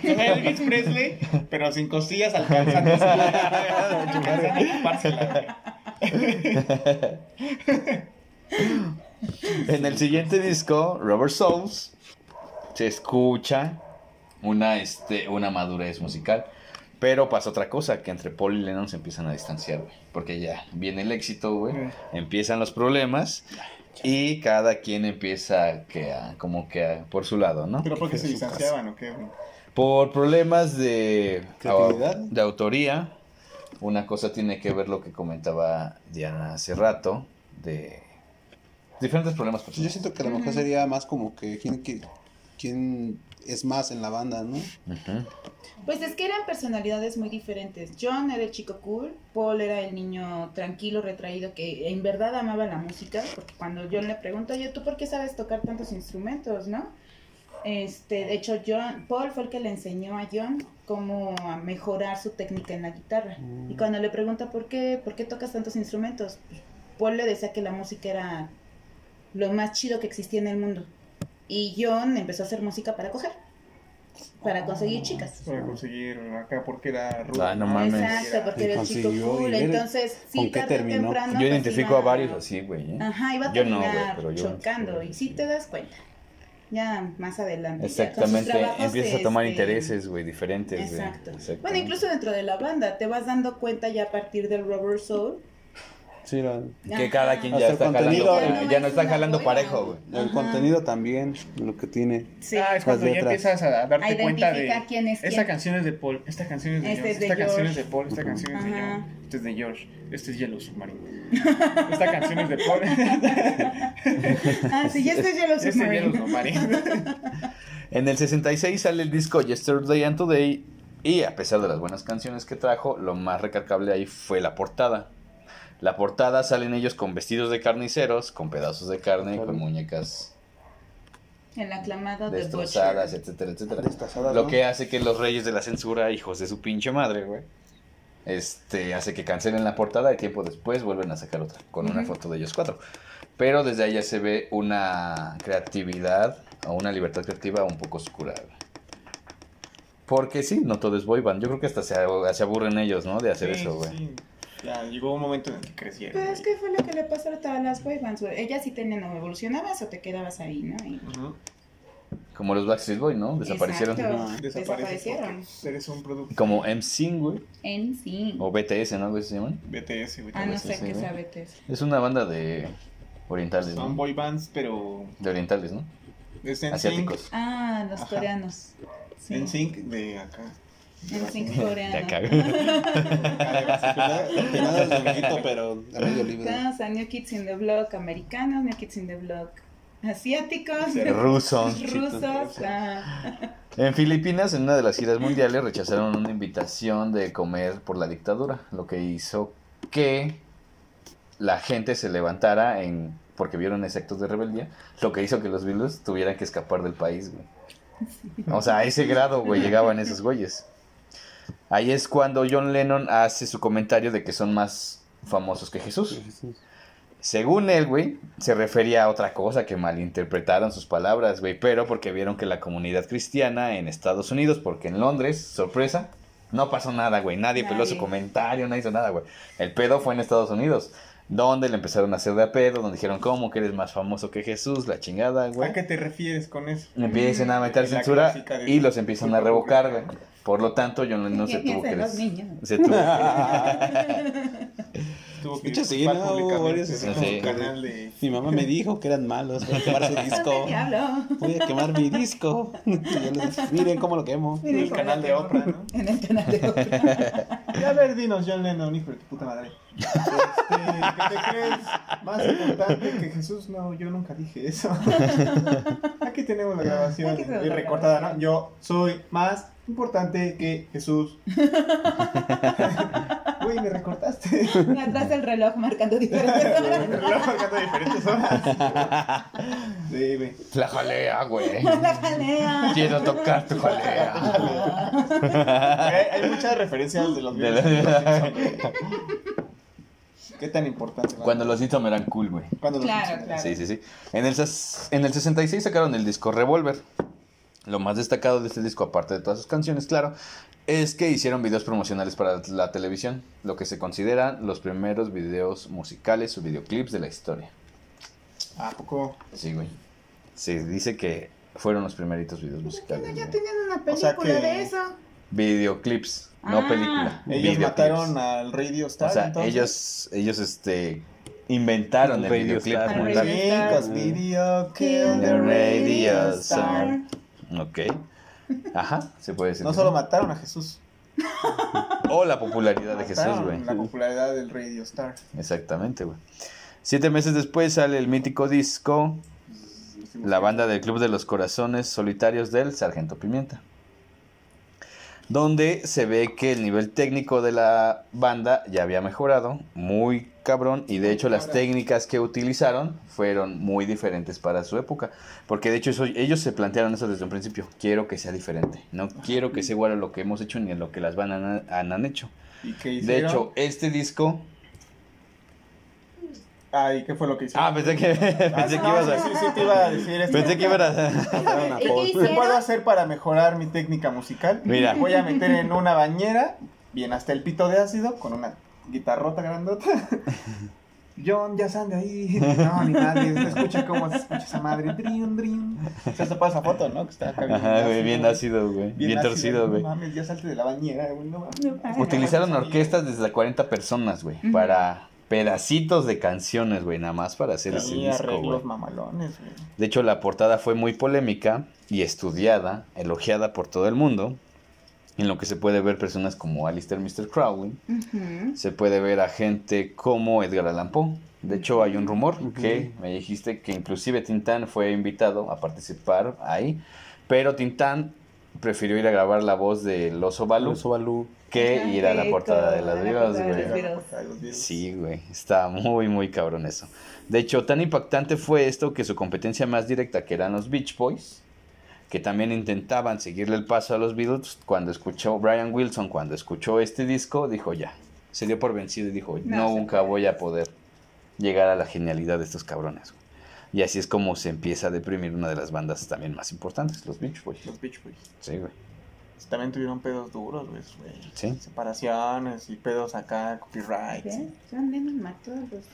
Elvis Presley, pero sin costillas alcanzando. En el siguiente disco, Rubber Souls, se escucha una, este, una madurez musical. Pero pasa otra cosa, que entre Paul y Lennon se empiezan a distanciar, güey. Porque ya viene el éxito, güey. Empiezan los problemas. Y cada quien empieza que a- como que a- por su lado, ¿no? Pero porque se Su casa. distanciaban, ¿o qué? güey? Por problemas de, de autoría, una cosa tiene que ver lo que comentaba Diana hace rato, de diferentes problemas Pues yo personales. siento que a lo mejor sería más como que quién, qui- quién es más en la banda, ¿no? Pues es que eran personalidades muy diferentes. John era el chico cool, Paul era el niño tranquilo, retraído, que en verdad amaba la música, porque cuando John le pregunta, oye, ¿tú por qué sabes tocar tantos instrumentos, no? Este, de hecho, John, Paul fue el que le enseñó a John cómo a mejorar su técnica en la guitarra. Y cuando le pregunta por qué, por qué tocas tantos instrumentos, Paul le decía que la música era lo más chido que existía en el mundo. Y John empezó a hacer música para coger, para conseguir chicas. Para conseguir acá, porque era rudo. Ah, no mames. Exacto, porque era el chico cool. Entonces, sí, con qué terminó. temprano. Yo pues, identifico iba- a varios así, güey. ¿eh? Ajá, iba a Yo no, terminar güey, pero yo chocando. identifico Y sí te das cuenta. Ya más adelante. Exactamente, trabajos, empiezas a tomar este, intereses, güey, diferentes. Exacto. Bueno, incluso dentro de la banda, te vas dando cuenta ya a partir del Rubber Soul. Sí, la- Que cada quien ya está jalando, ya ya no no es están una jalando hueva. parejo, güey. el Ajá. contenido también, lo que tiene. Sí. Ah, es cuando ya empiezas a darte A cuenta de. quién es Esta quién. canción es de Paul, esta canción es de Este John, es de esta canción es George. de Paul, esta canción es de. John, este es de George, este es Yellow Submarine. esta canción es de Paul. Ah, sí, ya estoy ya lo este es Yellow. Submarine. En el 66 sale el disco Yesterday and Today y a pesar de las buenas canciones que trajo, lo más recalcable ahí fue la portada. La portada salen ellos con vestidos de carniceros, con pedazos de carne, Claro. con muñecas El aclamado de destrozadas, Butcher. etcétera, etcétera. Lo ¿no? que hace que los reyes de la censura, hijos de su pinche madre, güey, este, hace que cancelen la portada y tiempo después vuelven a sacar otra, con una foto de ellos cuatro. Pero desde ahí ya se ve una creatividad o una libertad creativa un poco oscura. güey. Porque sí, no todo es boy band. Yo creo que hasta se, se aburren ellos, ¿no? De hacer Sí, eso, güey. sí. Ya llegó un momento en el que crecieron. Pero es que fue lo que le pasó a todas las boy bands, güey. Ellas sí tenían o evolucionabas o te quedabas ahí, ¿no? Y-. Como los Backstreet Boys, ¿no? Desaparecieron. Exacto. No, Desaparecieron. Eres un producto. Como MSing, güey. Sí. O BTS, ¿no? ¿Cómo se llaman? BTS, güey. Ah, no sé qué sabe Tess. Es una banda de orientales, Son ¿no? boy bands, pero De orientales, ¿no? es en Asiáticos. Ah, los Ajá. coreanos. Sí. En sync de acá. En De coreano. acá. Nada de viejito, pero a medio libre. Todos a New Kids in the Block americanos, New Kids in the Block asiáticos, Rusos. rusos. ah. En Filipinas, en una de las giras mundiales, rechazaron una invitación de comer por la dictadura, lo que hizo que la gente se levantara en porque vieron ese actos de rebeldía, lo que hizo que los Beatles tuvieran que escapar del país, güey. O sea, a ese grado, güey, llegaban esos güeyes. Ahí es cuando John Lennon hace su comentario de que son más famosos que Jesús. Según él, güey, se refería a otra cosa que malinterpretaron sus palabras, güey, pero porque vieron que la comunidad cristiana en Estados Unidos, porque en Londres, sorpresa, no pasó nada, güey, nadie peló su comentario, no hizo nada, güey. El pedo fue en Estados Unidos, donde le empezaron a hacer de a pedo, donde dijeron, ¿cómo que eres más famoso que Jesús? La chingada, güey. ¿A qué te refieres con eso? Empiezan a meter censura y los empiezan a revocar, güey. Por lo tanto, John Lennon se tuvo que... Los niños. Se tuvo Tuvo que De hecho, sí, disculpar ¿no? Hubo públicamente varios de así su como canal de... Mi mamá me dijo que eran malos, voy a quemar su disco. Voy a quemar mi disco. Y yo les- Miren cómo lo quemo. En el canal de Oprah, ¿no? En el canal de Oprah. Ya a ver, dinos, John Lennon, hijo de tu puta madre. Este, ¿Qué te crees más importante que Jesús? No, yo nunca dije eso. Aquí tenemos la grabación Aquí tenemos y la recortada, grabación. ¿no? Yo soy más importante que Jesús. Güey, me recortaste. Y atrás el reloj marcando diferentes El horas. reloj marcando diferentes horas. Sí, güey. La jalea, güey. La jalea. Quiero tocar tu jalea. Hay, hay muchas referencias de los De videos. la- ¿Qué tan importante? güey? Cuando los Simpson eran cool, güey. Cuando los Claro, claro. Sí, sí, sí. En el, en el 66 sacaron el disco Revolver. Lo más destacado de este disco, aparte de todas sus canciones, claro, es que hicieron videos promocionales para la televisión, lo que se consideran los primeros videos musicales o videoclips de la historia. ¿A poco? Sí, güey. Se dice que fueron los primeritos videos musicales. Ya tenían una O sea película que- de eso. Videoclips, no Ah. película. Ellos videoclips. mataron al Radio Star. O sea, entonces. ellos, ellos, este, inventaron el Radio videoclip Star. Sí, Star. video Kill the radio star. Ok. Ajá, se puede decir. No solo mataron a Jesús. O la popularidad de Jesús, güey. La popularidad del Radio Star. Exactamente, güey. Siete meses después sale el mítico disco La banda del Club de los Corazones Solitarios del Sargento Pimienta. Donde se ve que el nivel técnico de la banda ya había mejorado, muy cabrón, y de hecho las técnicas que utilizaron fueron muy diferentes para su época. Porque de hecho eso- ellos se plantearon eso desde un principio, quiero que sea diferente, no quiero que sea igual a lo que hemos hecho ni a lo que las bandas han, han hecho. ¿Y qué De hecho, este disco... Ah, ¿y qué fue lo que hicieron? Ah, pensé que, Ah, pensé que ibas a... sí, sí, sí, te iba a decir esto. Pensé que iban a... Una ¿Y qué puedo hacer para mejorar mi técnica musical? Mira. Voy a meter en una bañera, bien hasta el pito de ácido, con una guitarrota grandota. John, ya sale ahí. No, ni nadie. Se escucha cómo se escucha esa madre. Drin, drin. O sea, se pasa esa foto, ¿no? Que está acá Ajá, güey, bien ácido, güey. Bien, torcido, güey. No mames, ya salte de la bañera, güey. No mames. Utilizaron orquestas desde 40 personas, güey, para pedacitos de canciones, güey, nada más para hacer ese Sí, disco, güey. arreglos mamalones, güey. De hecho, la portada fue muy polémica y estudiada, elogiada por todo el mundo, en lo que se puede ver personas como Alistair Mr. Crowley, se puede ver a gente como Edgar Allan Poe. De hecho, hay un rumor que me dijiste que inclusive Tintán fue invitado a participar ahí, pero Tintán prefirió ir a grabar la voz del oso Balú Oso Balú. que ir a la portada de las vivas, güey. Sí, güey, está muy, muy cabrón eso. De hecho, tan impactante fue esto que su competencia más directa, que eran los Beach Boys, que también intentaban seguirle el paso a los Beatles, cuando escuchó Brian Wilson, cuando escuchó este disco, dijo ya, se dio por vencido y dijo, No nunca puede". voy a poder llegar a la genialidad de estos cabrones. güey". Y así es como se empieza a deprimir una de las bandas también más importantes, los Beach Boys. Los Beach Boys. Sí, güey. También tuvieron pedos duros, güey. güey. Sí. Separaciones y pedos acá, copyright. John Lennon mató a los,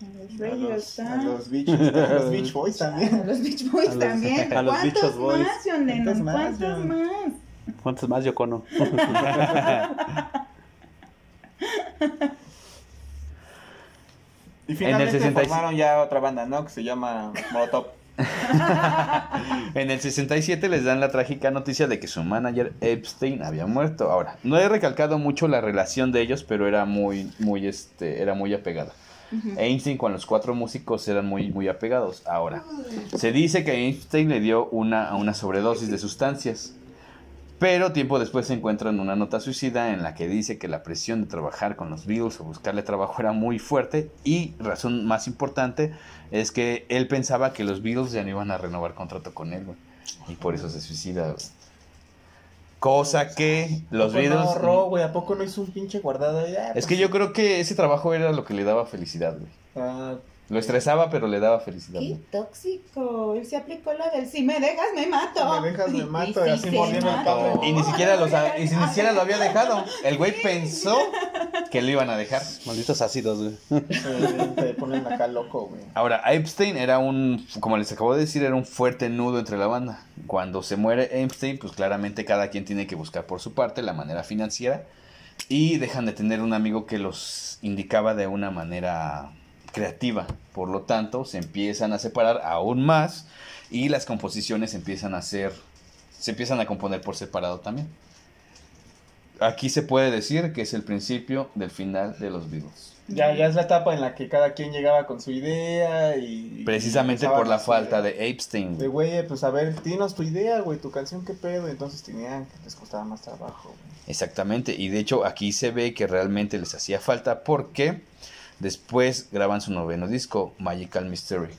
a los A los, Star. a los Beach, a los Beach Boys también. A los Beach Boys A los- también. a los ¿Cuántos Beach Boys. más, John Lennon? ¿Cuántos más, más? ¿Cuántos más, Yocono? Y finalmente 66. formaron ya otra banda, ¿no? Que se llama Molotov. En el 67 les dan la trágica noticia de que su manager Epstein había muerto. Ahora, no he recalcado mucho la relación de ellos, pero era muy, muy, este, era muy apegada. Einstein con los cuatro músicos eran muy, muy apegados. Ahora, se dice que Einstein le dio una, una sobredosis de sustancias. Pero tiempo después se encuentran una nota suicida en la que dice que la presión de trabajar con los Beatles o buscarle trabajo era muy fuerte y razón más importante es que él pensaba que los Beatles ya no iban a renovar contrato con él, güey. Y por eso se suicida, güey. Cosa que los ¿A poco Beatles... No ahorró, güey. ¿A poco no hizo un pinche guardado? Ah, es pues que yo creo que ese trabajo era lo que le daba felicidad, güey. Ah, Lo estresaba, pero le daba felicidad. Qué tóxico. Él se aplicó la del si me dejas, me mato. Si me dejas, me mato, Y y así mordiendo el cable. Y ni siquiera, los, y si ni siquiera lo había dejado. El güey pensó que lo iban a dejar. Malditos ácidos, güey. te ponen acá loco, güey. Ahora, Epstein era un, como les acabo de decir, era un fuerte nudo entre la banda. Cuando se muere Epstein, pues claramente cada quien tiene que buscar por su parte la manera financiera y dejan de tener un amigo que los indicaba de una manera creativa. Por lo tanto, se empiezan a separar aún más y las composiciones empiezan a ser, se empiezan a componer por separado también. aquí se puede decir que es el principio del final de los Beatles. Ya, ya es la etapa en la que cada quien llegaba con su idea y... Precisamente empezaban por la falta de Epstein. De güey, pues a ver, dinos tu idea, güey, tu canción, qué pedo. Entonces tenían que les costaba más trabajo. Exactamente, y de hecho aquí se ve que realmente les hacía falta porque después graban su noveno disco, Magical Mystery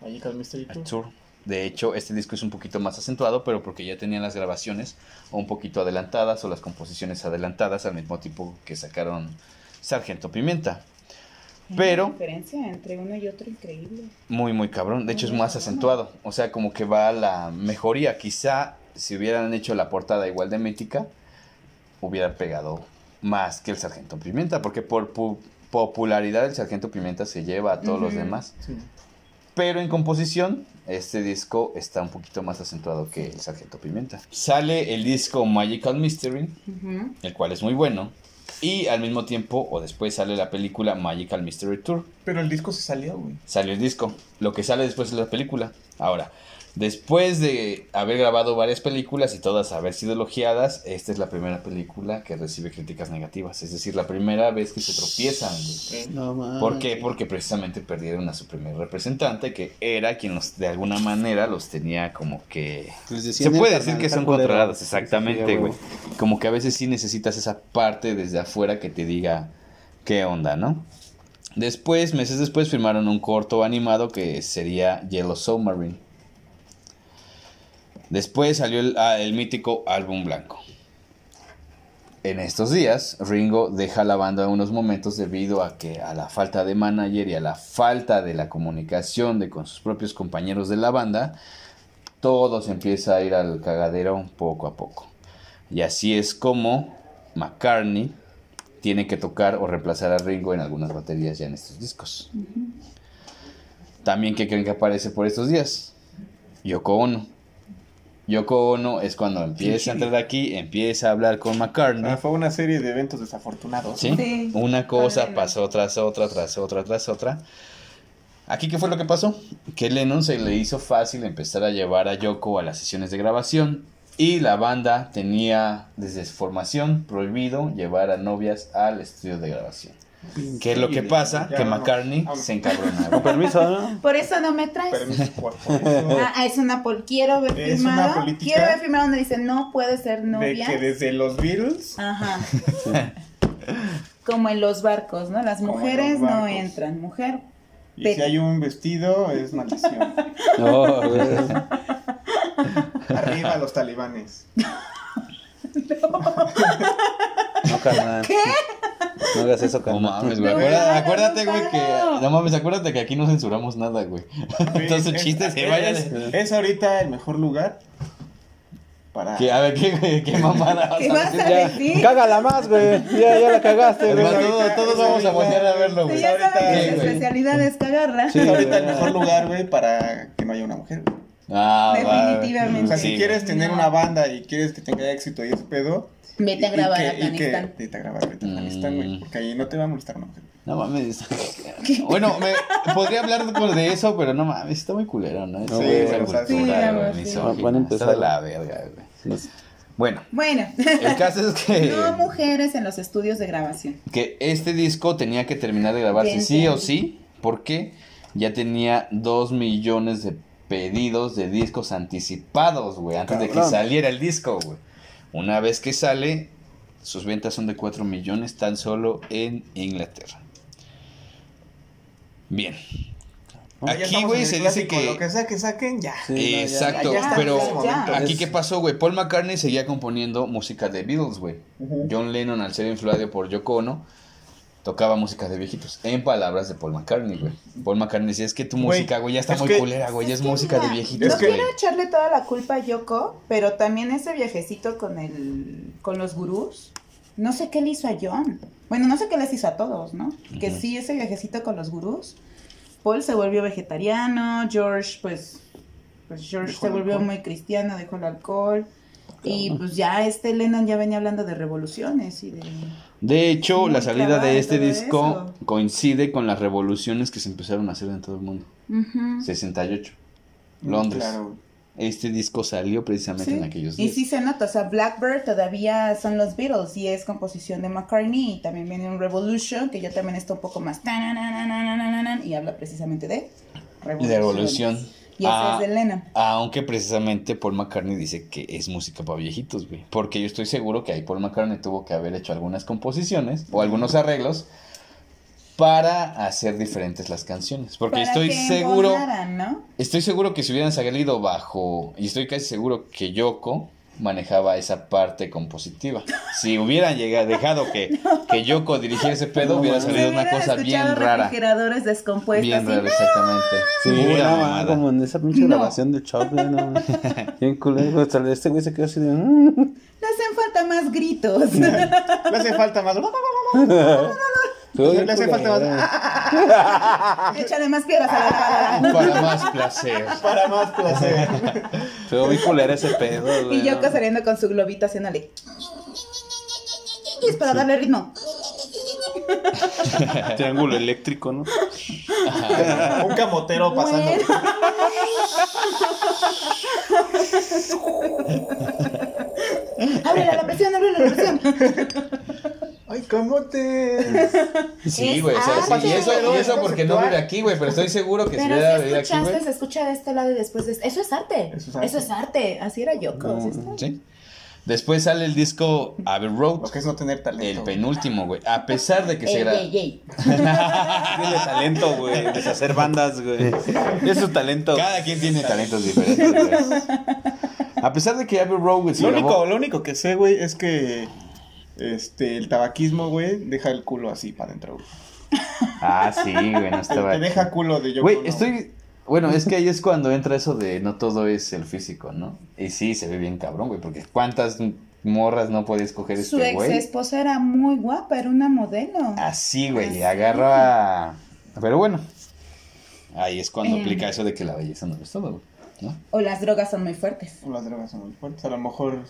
Magical Mystery Tour. Tour. De hecho, este disco es un poquito más acentuado, pero porque ya tenían las grabaciones un poquito adelantadas o las composiciones adelantadas al mismo tiempo que sacaron Sargento Pimienta. Pero- La diferencia entre uno y otro increíble. Muy, muy cabrón. De hecho, es más acentuado. O sea, como que va a la mejoría. Quizá si hubieran hecho la portada igual de mítica, hubiera pegado más que el Sargento Pimienta. Porque por pu- popularidad el Sargento Pimienta se lleva a todos los demás. Sí. Pero en composición, este disco está un poquito más acentuado que el Sargento Pimienta. Sale el disco Magical Mystery, el cual es muy bueno. Y al mismo tiempo, o después sale la película Magical Mystery Tour. Pero el disco se salió, güey. Salió el disco. Lo que sale después es la película. Ahora, después de haber grabado varias películas y todas haber sido elogiadas, esta es la primera película que recibe críticas negativas. Es decir, la primera vez que se tropiezan. No mames. ¿Por qué? Porque precisamente perdieron a su primer representante, que era quien los, de alguna manera los tenía como que... Se puede decir que son culero. controlados, exactamente, güey. Como que a veces sí necesitas esa parte desde afuera que te diga qué onda, ¿no? Después, meses después, firmaron un corto animado que sería Yellow Submarine. Después salió el, ah, el mítico álbum blanco. En estos días, Ringo deja la banda unos momentos debido a que a la falta de manager y a la falta de la comunicación de con sus propios compañeros de la banda, todo se empieza a ir al cagadero poco a poco. Y así es como McCartney tiene que tocar o reemplazar a Ringo en algunas baterías ya en estos discos. También, ¿qué creen que aparece por estos días? Yoko Ono. Yoko Ono es cuando empieza a entrar aquí, empieza a hablar con McCartney. Ah, fue una serie de eventos desafortunados. ¿Sí? ¿no? Sí. Una cosa pasó tras otra, tras otra, tras otra. Aquí, ¿qué fue lo que pasó? Que Lennon se le hizo fácil empezar a llevar a Yoko a las sesiones de grabación y la banda tenía desde su formación prohibido llevar a novias al estudio de grabación. ¿Qué es lo que pasa? Ya que. McCartney se encabronaba. Con permiso, ¿no? Por eso no me traes. Permiso por, eso. Ah, ah, es una pol quiero ver Es firmado. una política Quiero ver firmado donde dice no puede ser de novia. que desde los Beatles Ajá. Como en los barcos, ¿no? Las mujeres no entran. Mujer. y si hay un vestido es maldición. No, güey. Arriba los talibanes. No, carnal. ¿Qué? No hagas eso, No carnal. mames, güey. No, Acuérdate, no, acuérdate, no, güey, que. no. No mames, acuérdate que aquí no censuramos nada, güey. Entonces, Es- chistes se es- vayan. Es, es ahorita el mejor lugar para. Que, a ver, ¿qué, güey? ¿Qué mamada vas ¿Qué a decir? Ya, cágala más, güey. Ya, ya la cagaste, Es güey. todos, todos vamos a voltear a verlo, Sí, güey. ya ahorita, que su especialidad es cagarla. Sí, ahorita el mejor lugar, güey, para que no haya una mujer. güey. Ah, va. Definitivamente. O sea, Sí, si quieres tener No. una banda y quieres que tenga éxito y ese pedo. Vete a y- y grabar a Afganistán. Vete a grabar vete a Afganistán, güey. Mm. Porque ahí no te va a molestar una mujer. No mames. Bueno, me, podría hablar con- de eso, pero no mames, está muy culero, ¿no? Sí, esa cultura, sí, sí. Van a empezar. la verga, güey. Bueno, Bueno, el caso es que, no mujeres en los estudios de grabación. que este disco tenía que terminar de grabarse Bien, sí o sí, porque ya tenía dos millones de pedidos de discos anticipados, güey, antes de que saliera el disco, güey. Una vez que sale, sus ventas son de 4 millones tan solo en Inglaterra. Bien. Ah, Aquí, güey, se dice que... Lo que sea que saquen, ya. Sí, no, ya- Exacto, ya pero ya aquí qué pasó, güey. Paul McCartney seguía componiendo música de Beatles, güey. John Lennon, al ser influido por Yoko Ono, tocaba música de viejitos. En palabras de Paul McCartney, güey. Paul McCartney decía, es que tu música, güey, ya está es muy que- culera, güey. Ya es que música de viejitos, No Es quiero echarle toda la culpa a Yoko, pero también ese viajecito con el con los gurús. No sé qué le hizo a John. Bueno, no sé qué les hizo a todos, ¿no? Que sí, ese viajecito con los gurús. Paul se volvió vegetariano, George, pues, pues George Dejó se volvió alcohol. muy cristiano, dejó el alcohol. Y pues ya este Lennon ya venía hablando de revoluciones y de... De hecho, la salida de y este disco eso. coincide con las revoluciones que se empezaron a hacer en todo el mundo. Ujú. 68. Mm, Londres. Claro. este disco salió precisamente Sí, en aquellos Y días. sí se nota, o sea, Blackbird todavía son los Beatles y es composición de McCartney y también viene un Revolution que ya también está un poco más y habla precisamente de De revolución. Y ese Ah, es de Lennon. Aunque precisamente Paul McCartney dice que es música para viejitos, güey. Porque yo estoy seguro que ahí Paul McCartney tuvo que haber hecho algunas composiciones o algunos arreglos para hacer diferentes las canciones. Porque Para estoy que seguro, estoy seguro que si hubieran salido bajo, y estoy casi seguro que Yoko manejaba esa parte compositiva. Si hubieran llegado, dejado que, que Yoko dirigiera ese pedo, hubiera salido una cosa bien rara. refrigeradores descompuestos. Bien rara, exactamente. Sí, no, mamada. como en esa pinche No. grabación de Chop, no. Bien culero, este güey se quedó así de. "Mm". Le hacen falta más gritos. Le hace falta más. Bien Le hace falta más. Échale más piedras a la. Para más placer. Para más placer. Estuvo bien culero ese pedo. Y Yoko saliendo con su globito haciéndole. Y es para darle ritmo. Triángulo eléctrico, ¿no? Un camotero pasando. Bueno. Ábrele la presión, ábrele la presión. Ay, camote. Sí, Es güey. o sea, sí, arte. y eso, y eso porque no vive aquí, güey. Pero estoy seguro que si Pero hubiera si vivido aquí, escuchaste, güey. se escucha de este lado y después de este. Eso es arte. Eso es arte. Eso es arte. Así era Yoko. ¿sí está? Sí. Después sale el disco Abbey Road. Lo que es no tener El talento. penúltimo, güey. A pesar de que se Ey, ey. Tiene talento, güey. Deshacer bandas, güey. Es su talento. Cada quien tiene talentos diferentes, güey. A pesar de que Abbey Road, güey, se Lo grabó- único, lo único que sé, güey, es que este, el tabaquismo, güey, deja el culo así para adentro. güey. Ah, sí, güey, no Te, estaba. te deja culo de yo. Güey, estoy. Bueno, es que ahí es cuando entra eso de no todo es el físico, ¿no? Y sí, se ve bien cabrón, güey, porque ¿cuántas morras no podía escoger Su este ex güey? esposa era muy guapa, era una modelo. Así, güey, agarra. Pero bueno, ahí es cuando Eh. aplica eso de que la belleza no es todo, güey, ¿no? O las drogas son muy fuertes. Las drogas son muy fuertes. A lo mejor.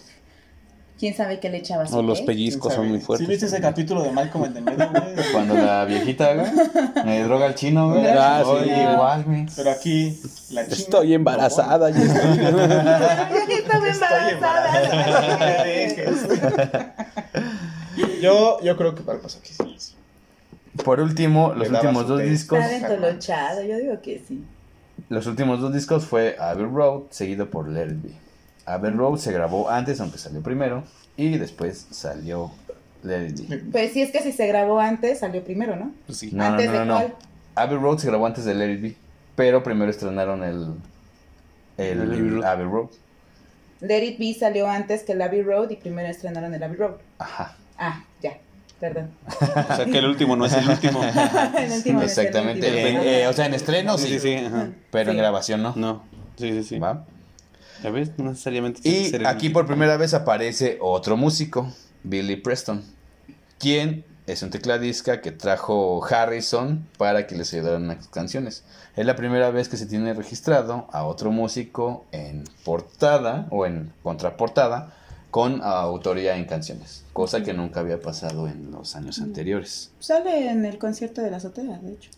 ¿Quién sabe qué le echaba a su O los ex? pellizcos son muy fuertes. ¿Sí viste ese capítulo de Malcolm el de medio, güey? Cuando la viejita, güey, me droga al chino, güey. Ah, sí. Oye, igual, güey. Pero aquí, la china. Estoy embarazada. ya estoy- embarazada. Yo, yo creo que para el paso aquí sí. Por último, los últimos dos discos... Está yo digo que sí. Los últimos dos discos fue Abbey Road, seguido por Let It Be. Abbey Road se grabó antes, aunque salió primero, y después salió Let It Be. Pues sí, es que si se grabó antes, salió primero, ¿no? Pues sí. No, no, ¿Antes no, de no, no. cuál? Abbey Road se grabó antes de Let It Be, pero primero estrenaron el, el, El Abbey Road. Abbey Road. Let It Be salió antes que el Abbey Road y primero estrenaron el Abbey Road. Ajá, Ah, ya, perdón. O sea que el último no es el último. El último no es el exactamente. último. Eh, eh, o sea, en estreno sí, Sí, sí, sí. Ajá. pero en grabación no. No. Sí, sí, sí. ¿Va? Ya ves, no necesariamente tiene que Y ser aquí por primera vez aparece otro músico, Billy Preston, quien es un tecladista que trajo Harrison para que les ayudaran en las canciones. Es la primera vez que se tiene registrado a otro músico en portada o en contraportada con autoría en canciones, cosa que nunca había pasado en los años anteriores. Sale en el concierto de la azotea, de hecho.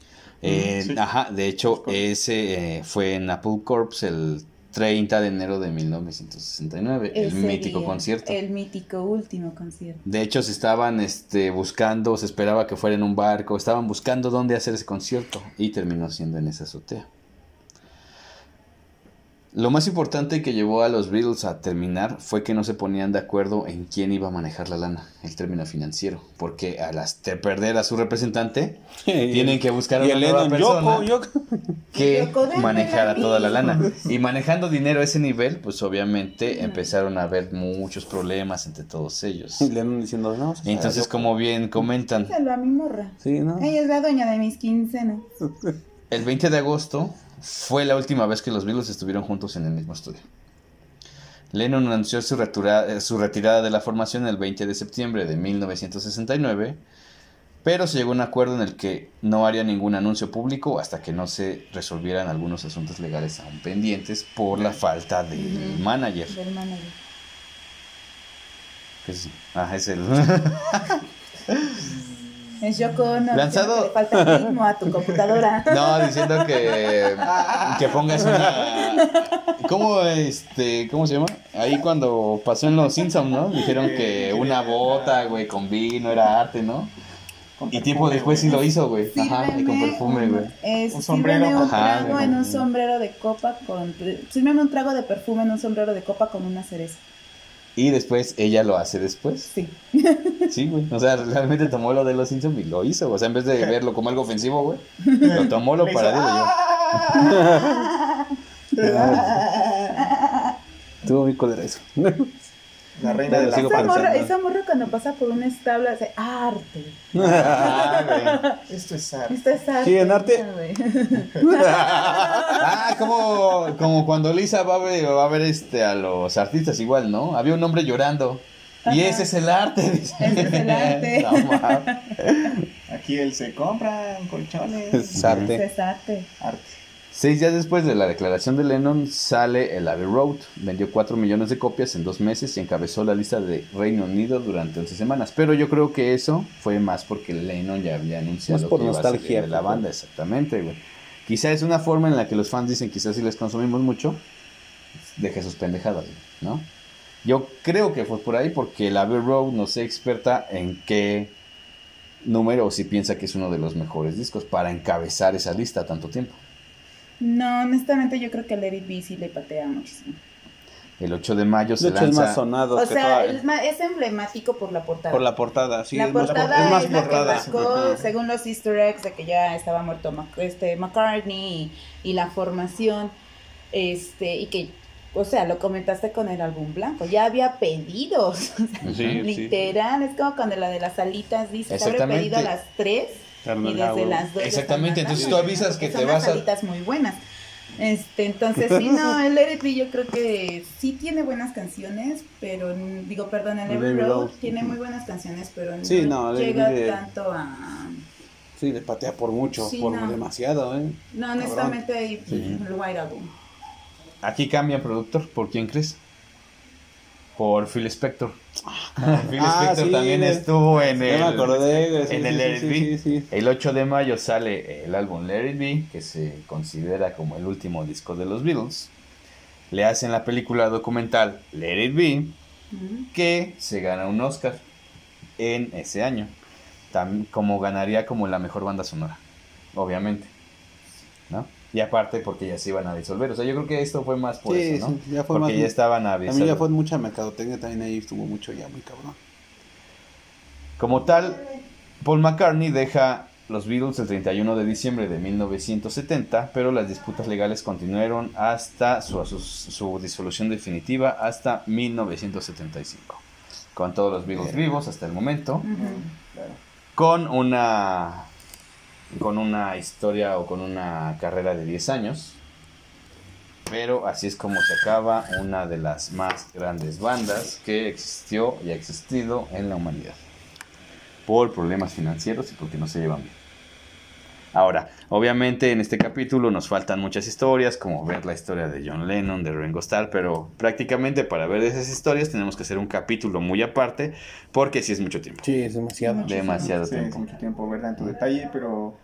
Eh, sí. Ajá, de hecho, ese eh, fue en Apple Corps el 30 de enero de 1969, el Ese mítico día, concierto. El mítico último concierto. De hecho, se estaban este, buscando, se esperaba que fuera en un barco, estaban buscando dónde hacer ese concierto y terminó siendo en esa azotea. Lo más importante que llevó a los Beatles a terminar fue que no se ponían de acuerdo en quién iba a manejar la lana, el término financiero, porque al perder a su representante, tienen que buscar a una nueva Lennon, persona Yoko, Yoko. que manejara toda la lana. Y manejando dinero a ese nivel, pues obviamente empezaron a haber muchos problemas entre todos ellos. Y Lennon diciendo, no. Entonces, como bien comentan, Díselo a mi morra. Sí, ¿no? Ella es la dueña de mis quincenas. el 20 de agosto fue la última vez que los Beatles estuvieron juntos en el mismo estudio. Lennon anunció su, retura- eh, su retirada de la formación el 20 de septiembre de 1969, pero se llegó a un acuerdo en el que no haría ningún anuncio público hasta que no se resolvieran algunos asuntos legales aún pendientes por la falta del Ujú. manager. Del manager. es- ah, es el... Es Yoko Ono. Lanzado- que Le falta ritmo a tu computadora. No, diciendo que, que pongas una. ¿Cómo, este, ¿Cómo se llama? Ahí cuando pasó en Los Simpsons, ¿no? Dijeron que una bota, güey, con vino era arte, ¿no? Y tiempo después sí lo hizo, güey. Ajá, y con perfume, un- güey. es- Un sombrero. Un Ajá, trago en un sombrero de copa con... Sírveme un trago de perfume en un sombrero de copa con una cereza. Y después ella lo hace después. Sí. Sí, güey. O sea, realmente tomó lo de Los Simpsons y lo hizo. O sea, en vez de verlo como algo ofensivo, güey, lo tomó, lo paradió yo. Estuvo muy colera eso. La reina de la Esa morra, esa morra cuando pasa por un establo hace arte. Ah, Esto es arte. Esto es arte. Sí, en arte. Ah, como, como cuando Lisa va a ver, va a ver este, a los artistas igual, ¿no? Había un hombre llorando. Y ese es el arte. dice. Ese es el arte. No. Aquí él se compra colchones. Es arte. Es arte. Arte. Seis días después de la declaración de Lennon sale el Abbey Road. Vendió 4 millones de copias en dos meses y encabezó la lista de Reino Unido durante 11 semanas. Pero yo creo que eso fue más porque Lennon ya había anunciado Más por que iba a salir nostalgia, de la banda. Exactamente, güey. Quizá es una forma en la que los fans dicen, quizás si les consumimos mucho, deje sus pendejadas, ¿no? Yo creo que fue por ahí porque el Abbey Road no sé experta en qué número o si piensa que es uno de los mejores discos para encabezar esa lista tanto tiempo. No, honestamente yo creo que It Be sí le patea muchísimo. El 8 de mayo se De hecho, es lanza. más sonado O que sea, toda- es, es emblemático por la portada. por la portada. Sí, la es más, portada es más es la que portada. marcó, Ajá. según los easter eggs, de que ya estaba muerto Mac- este, McCartney y, y la formación, este, y que, o sea, lo comentaste con el álbum blanco, ya había pedidos. Sí, literal, es como cuando la de las alitas dice, se Exactamente. pedido a las 3 Y desde agua. las 2 Exactamente, entonces tú avisas que te vas a- muy buenas. Este, entonces sí, no, el Let It Be yo creo que sí tiene buenas canciones, pero digo, perdón, el Every Road tiene muy buenas canciones, pero Sí, no, llega de- tanto a Sí, le patea por mucho, Sí, por no. demasiado, ¿eh? No, honestamente hay Sí. el White Album. Aquí cambia productor. ¿Por quién crees? Por Phil Spector. Phil Ah, Spector sí, también estuvo en el, me acordé, güey, sí, en sí, el sí, Let It sí, Be. sí, sí. El 8 de mayo sale el álbum Let It Be, que se considera como el último disco de los Beatles. Le hacen la película documental Let It Be, que se gana un Oscar en ese año. Tam- como ganaría como la mejor banda sonora, obviamente. ¿No? Y aparte porque ya se iban a disolver. O sea, yo creo que esto fue más por Sí, eso, ¿no? sí, ya fue porque más- ya estaban A mí ya fue mucha mercadotecnia, también ahí estuvo mucho ya, muy cabrón. Como tal, Paul McCartney deja los Beatles el 31 de diciembre de 1970, pero las disputas legales continuaron hasta su, su- su disolución definitiva hasta 1975. Con todos los Beatles vivos hasta el momento. Con una con una historia o con una carrera de 10 años. Pero así es como se acaba una de las más grandes bandas que existió y ha existido en la humanidad. Por problemas financieros y porque no se llevan bien. Ahora, obviamente en este capítulo nos faltan muchas historias, como ver la historia de John Lennon, de Ringo Starr, pero prácticamente para ver esas historias tenemos que hacer un capítulo muy aparte, porque sí es mucho tiempo. Sí, es demasiado. Demasiado Sí, es tiempo. mucho tiempo ver tanto detalle, pero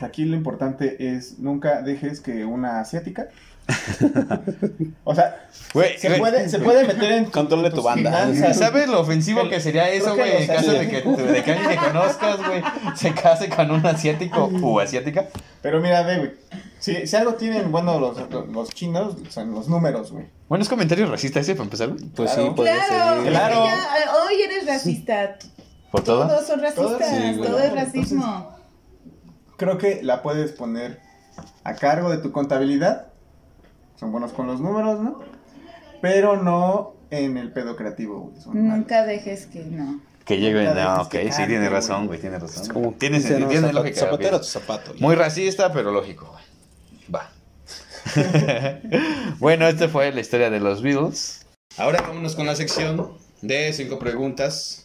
aquí lo importante es nunca dejes que una asiática. o sea, se puede, se puede meter en Controle tus tu banda. finanzas. ¿Sabes lo ofensivo que sería eso, güey? En caso de que, de que alguien que conozcas, güey, se case con un asiático o asiática. Pero mira, ve, güey. Si, si algo tienen bueno los, los, los chinos, son los números, güey. Bueno, es comentario racista ese para empezar. Pues Claro. sí, puede Claro, ser. Claro. ya, hoy eres racista. ¿Por todo? Todos son racistas, Todos, sí, güey. todo es racismo. Creo que la puedes poner a cargo de tu contabilidad. Son buenos con los números, ¿no? Pero no en el pedo creativo, güey. Son malos. Nunca dejes que no. Que llegue. Nunca No, ok, que sí, tiene güey. razón, güey, tiene razón. Es como tiene dicen, sentido, ¿no? tiene Zapat- lógica. Zapatero tu zapato. Muy racista, pero lógico, güey. Va. bueno, esta fue la historia de los Beatles. Ahora vámonos con la sección de cinco preguntas.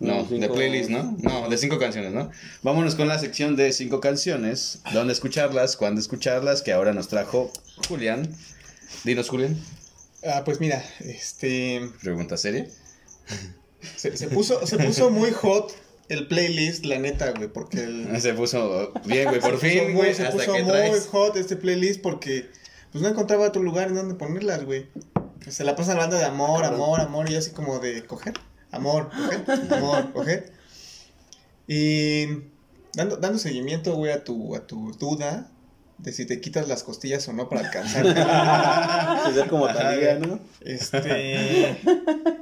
No, cinco- de playlist, ¿no? No, de cinco canciones, ¿no? Vámonos con la sección de cinco canciones. ¿Dónde escucharlas? ¿Cuándo escucharlas? Que ahora nos trajo Julián. Dinos, Julián. Ah, pues mira, este. Pregunta seria. Se, se puso, se puso muy hot el playlist, la neta, güey, porque el... Se puso bien, güey, por se puso fin, muy- güey, se puso muy hot este playlist porque pues no encontraba otro lugar en donde ponerlas, güey. Se la pasan hablando de amor, amor, amor y así como de coger, amor, coger, amor, coger. Y dando, dando seguimiento, güey, a tu, a tu duda de si te quitas las costillas o no para alcanzar. Ser como. ¿no? Este.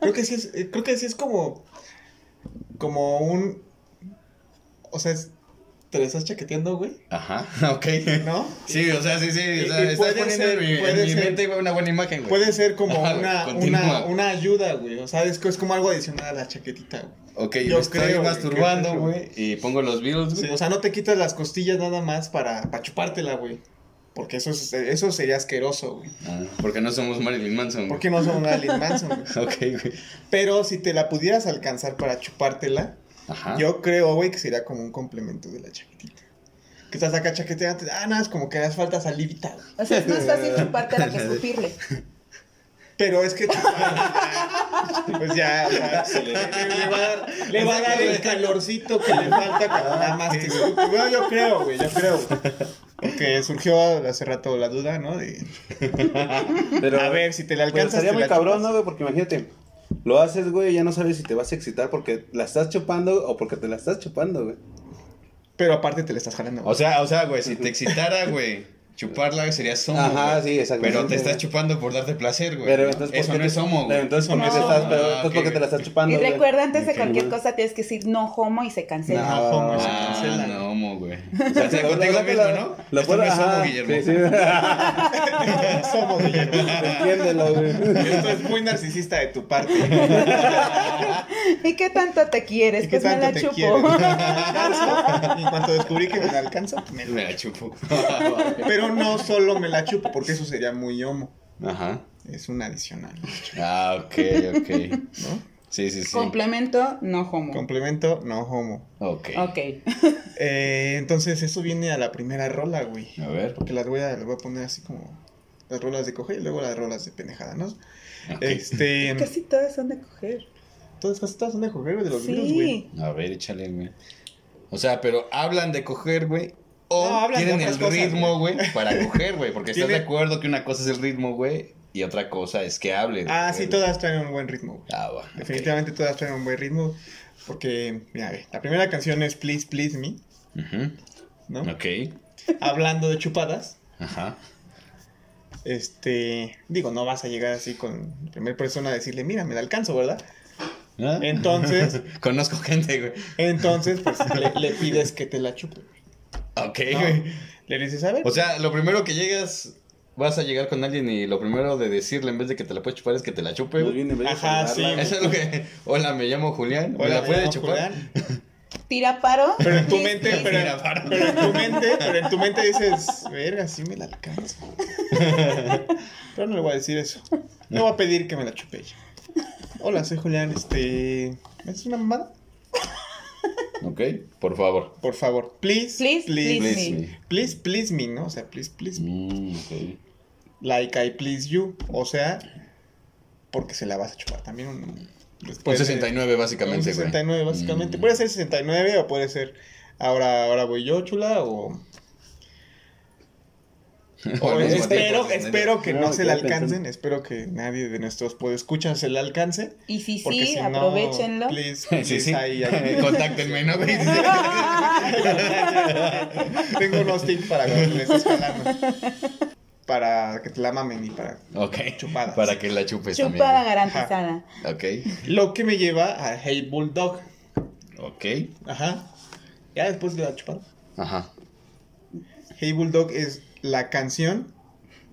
creo que sí es. Creo que sí es como. Como un. O sea, es- te la estás chaqueteando, güey. Ajá, ok. ¿No? Sí, o sea, sí, sí. Y- O sea, poniendo ser- en mi, en puede mi ser- mente una buena imagen, güey. Puede ser como una, una, una ayuda, güey. O sea, es, es como algo adicional a la chaquetita, güey. Ok, Yo me estoy creo, masturbando, güey, y pongo los Beatles, Sí, güey. o sea, no te quitas las costillas nada más para, para chupártela, güey. Porque eso, es- eso sería asqueroso, güey. Ah, porque no somos Marilyn Manson. ¿Por qué no son Marilyn Manson, güey? Ok, güey. Pero si te la pudieras alcanzar para chupártela, Ajá. Yo creo, güey, que sería como un complemento de la chaquetita. Que estás acá chaqueteando, ah, nada, es como que hace falta salivita, güey. O sea, es más fácil chupártela que escupirle. Pero es que pues ya, le, le va a dar, le va a dar el calorcito que le falta cuando nada más te escupe. Bueno, yo creo, güey, yo creo. Porque surgió hace rato la duda, ¿no? De, Pero, a ver, si te la Pues alcanzas. estaría te muy cabrón, chupas. ¿no, güey? Porque imagínate, lo haces, güey, ya no sabes si te vas a excitar porque la estás chupando o porque te la estás chupando, güey. Pero aparte te la estás jalando. O sea, o sea, güey, si te excitara, güey, chuparla sería somo. Ajá, güey. sí, exactamente. Pero te estás chupando por darte placer, güey. Pero ¿no? entonces, ¿por Eso no te- es homo, güey. Pero entonces, ¿por qué No, te estás, no, pero, ah, entonces, ok, ¿por qué te la estás chupando, Y güey? recuerda, antes de cualquier cosa tienes que decir no homo y se cancela. No, homo, se Ah, cancela. no, homo, güey. O sea, lo- contigo lo- mismo, lo- ¿no? Lo no es homo, Guillermo. Sí, sí. Somos, Guillermo. Entiéndelo, güey. Esto es muy narcisista de tu parte. ¿Y qué tanto te quieres? ¿Y qué Pues me tanto la te chupo. en cuanto descubrí que me la alcanza, me la Me la chupo. Pero no solo me la chupo, porque eso sería muy homo. Ajá. Es un adicional, Ah, ok, ok. ¿no? Sí, sí, sí. Complemento, no homo. Complemento, no homo. Ok. ok. Eh, entonces, eso viene a la primera rola, güey. A ver. Porque las voy a, las voy a poner así como las rolas de coger y luego las rolas de pendejada, ¿no? Este. Casi todas son de coger. Todas, casi todas son de coger, güey, de los virus, güey. Sí. A ver, échale, güey. O sea, pero hablan de coger, güey. O No, tienen el cosas, ritmo, güey, para coger, güey. Porque estás de Tiene- acuerdo que una cosa es el ritmo, güey, y otra cosa es que hable. Ah, sí, todas traen un buen ritmo, güey. Ah, ok. Definitivamente todas traen un buen ritmo. Porque, mira, ve, la primera canción es Please, Please Me, Ujú. ¿no? Ok. Hablando de chupadas. Ajá. Este, digo, no vas a llegar así con la primera persona a decirle, mira, me la alcanzo, ¿verdad? ¿Ah? Entonces, Conozco gente, güey. entonces, pues le, le pides que te la chupe. Güey. Ok, ¿no? güey. Le dices, a ver, O sea, lo primero que llegas, vas a llegar con alguien y lo primero de decirle en vez de que te la puedes chupar es que te la chupe, Más güey. bien, en vez de Ajá, sí. Eso es lo que. Hola, me llamo Julián. ¿Me hola, la me puede llamo chupar? Julián. Tira paro. Pero en tu mente, pero, en tu mente, pero en tu mente dices, verga, sí me la alcanzo. Pero no le voy a decir eso. Le voy a pedir que me la chupe ella. Hola, soy Julián, este... ¿me haces una mamada? Ok, por favor. Por favor, please, Please, please Please me. me. Please, please me, ¿no? O sea, please, please me. Mm, ok. Like I please you. O sea, porque se la vas a chupar también. Un, Un después de- 69, un básicamente, güey. 69, básicamente. Mm. Puede ser 69 o puede ser ahora, ahora voy yo, chula, o... o espero, espero que No, no se pensando. alcancen. Espero que nadie de nuestros podescuchas se la alcance. Y si sí, si no, aprovechenlo. please, Sí, please, sí. ahí, ahí. Contáctenme, ¿no? Tengo unos tips para le jalando. Para que te la mamen y para Ok. Chupadas. Para que la chupes Chupada también. garantizada. Lo que me lleva a Hey Bulldog. Ok. Ok. Ajá. Ya después de la chupada. Ajá. Hey Bulldog es la canción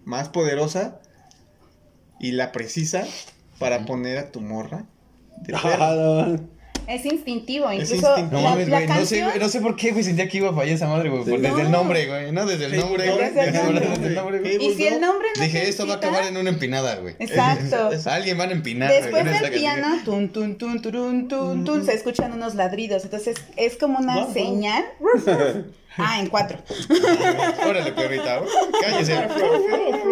más poderosa y la precisa para poner a tu morra de. Es instintivo, Es incluso instintivo. No mames, güey. No sé, no sé por qué, güey. Sentía que iba a fallar esa madre, güey. Sí. Desde el No. nombre, güey. No, desde el nombre, güey. Desde el Desde nombre. desde el nombre, güey. Hey y si el nombre no Dije, esto va a acabar en una empinada, güey. Exacto. Alguien van a empinar, Después del piano, tun, tun, tun, tun, tun, se escuchan unos ladridos. Entonces es como una Wow, wow. Ah, en cuatro. Órale, perrita. Cállese.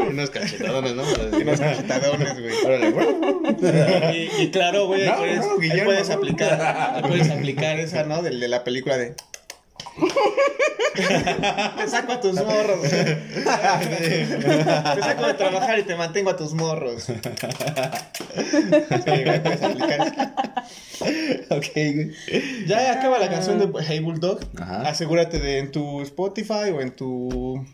Unos cachetadones, ¿no? Unos cachetadones, güey. Órale, Y, y claro, güey, ahí No, puedes, no, ahí Guillermo, puedes aplicar, ahí puedes aplicar esa, ¿no? Del de la película de... te saco a tus morros. te saco de trabajar y te mantengo a tus morros. Sí, güey, puedes aplicar eso. Ok, güey. Ya acaba la canción de Hey Bulldog. Ajá. Asegúrate de en tu Spotify o en tu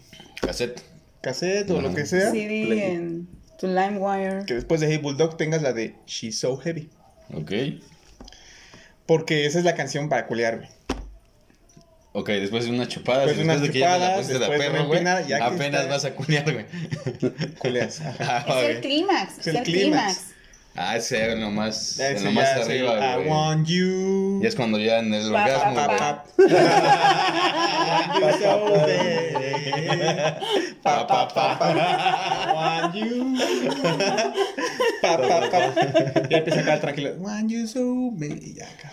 Cassette. cassette o lo que sea. CD en tu LimeWire. Que después de Hey Bulldog tengas la de She's So Heavy. Ok. Porque esa es la canción para culear, güey. Ok, después de una chupada, Después de después, de que ya me la chupadas, pusiste de después de perro, una güey, apenas está- vas a culiar, güey. Culeas. Ah, Es el ok. clímax. Es Es el el clímax. Ah, ese en lo más, en Ese lo más ya es el arriba, I güey. want you. Ya es cuando ya en el Pa, orgasmo, güey. pa. Pa, pa, pa, pa. I want you. Pa, pa, pa. Ya empieza a quedar tranquilo. I want you so bad. Y ya acá.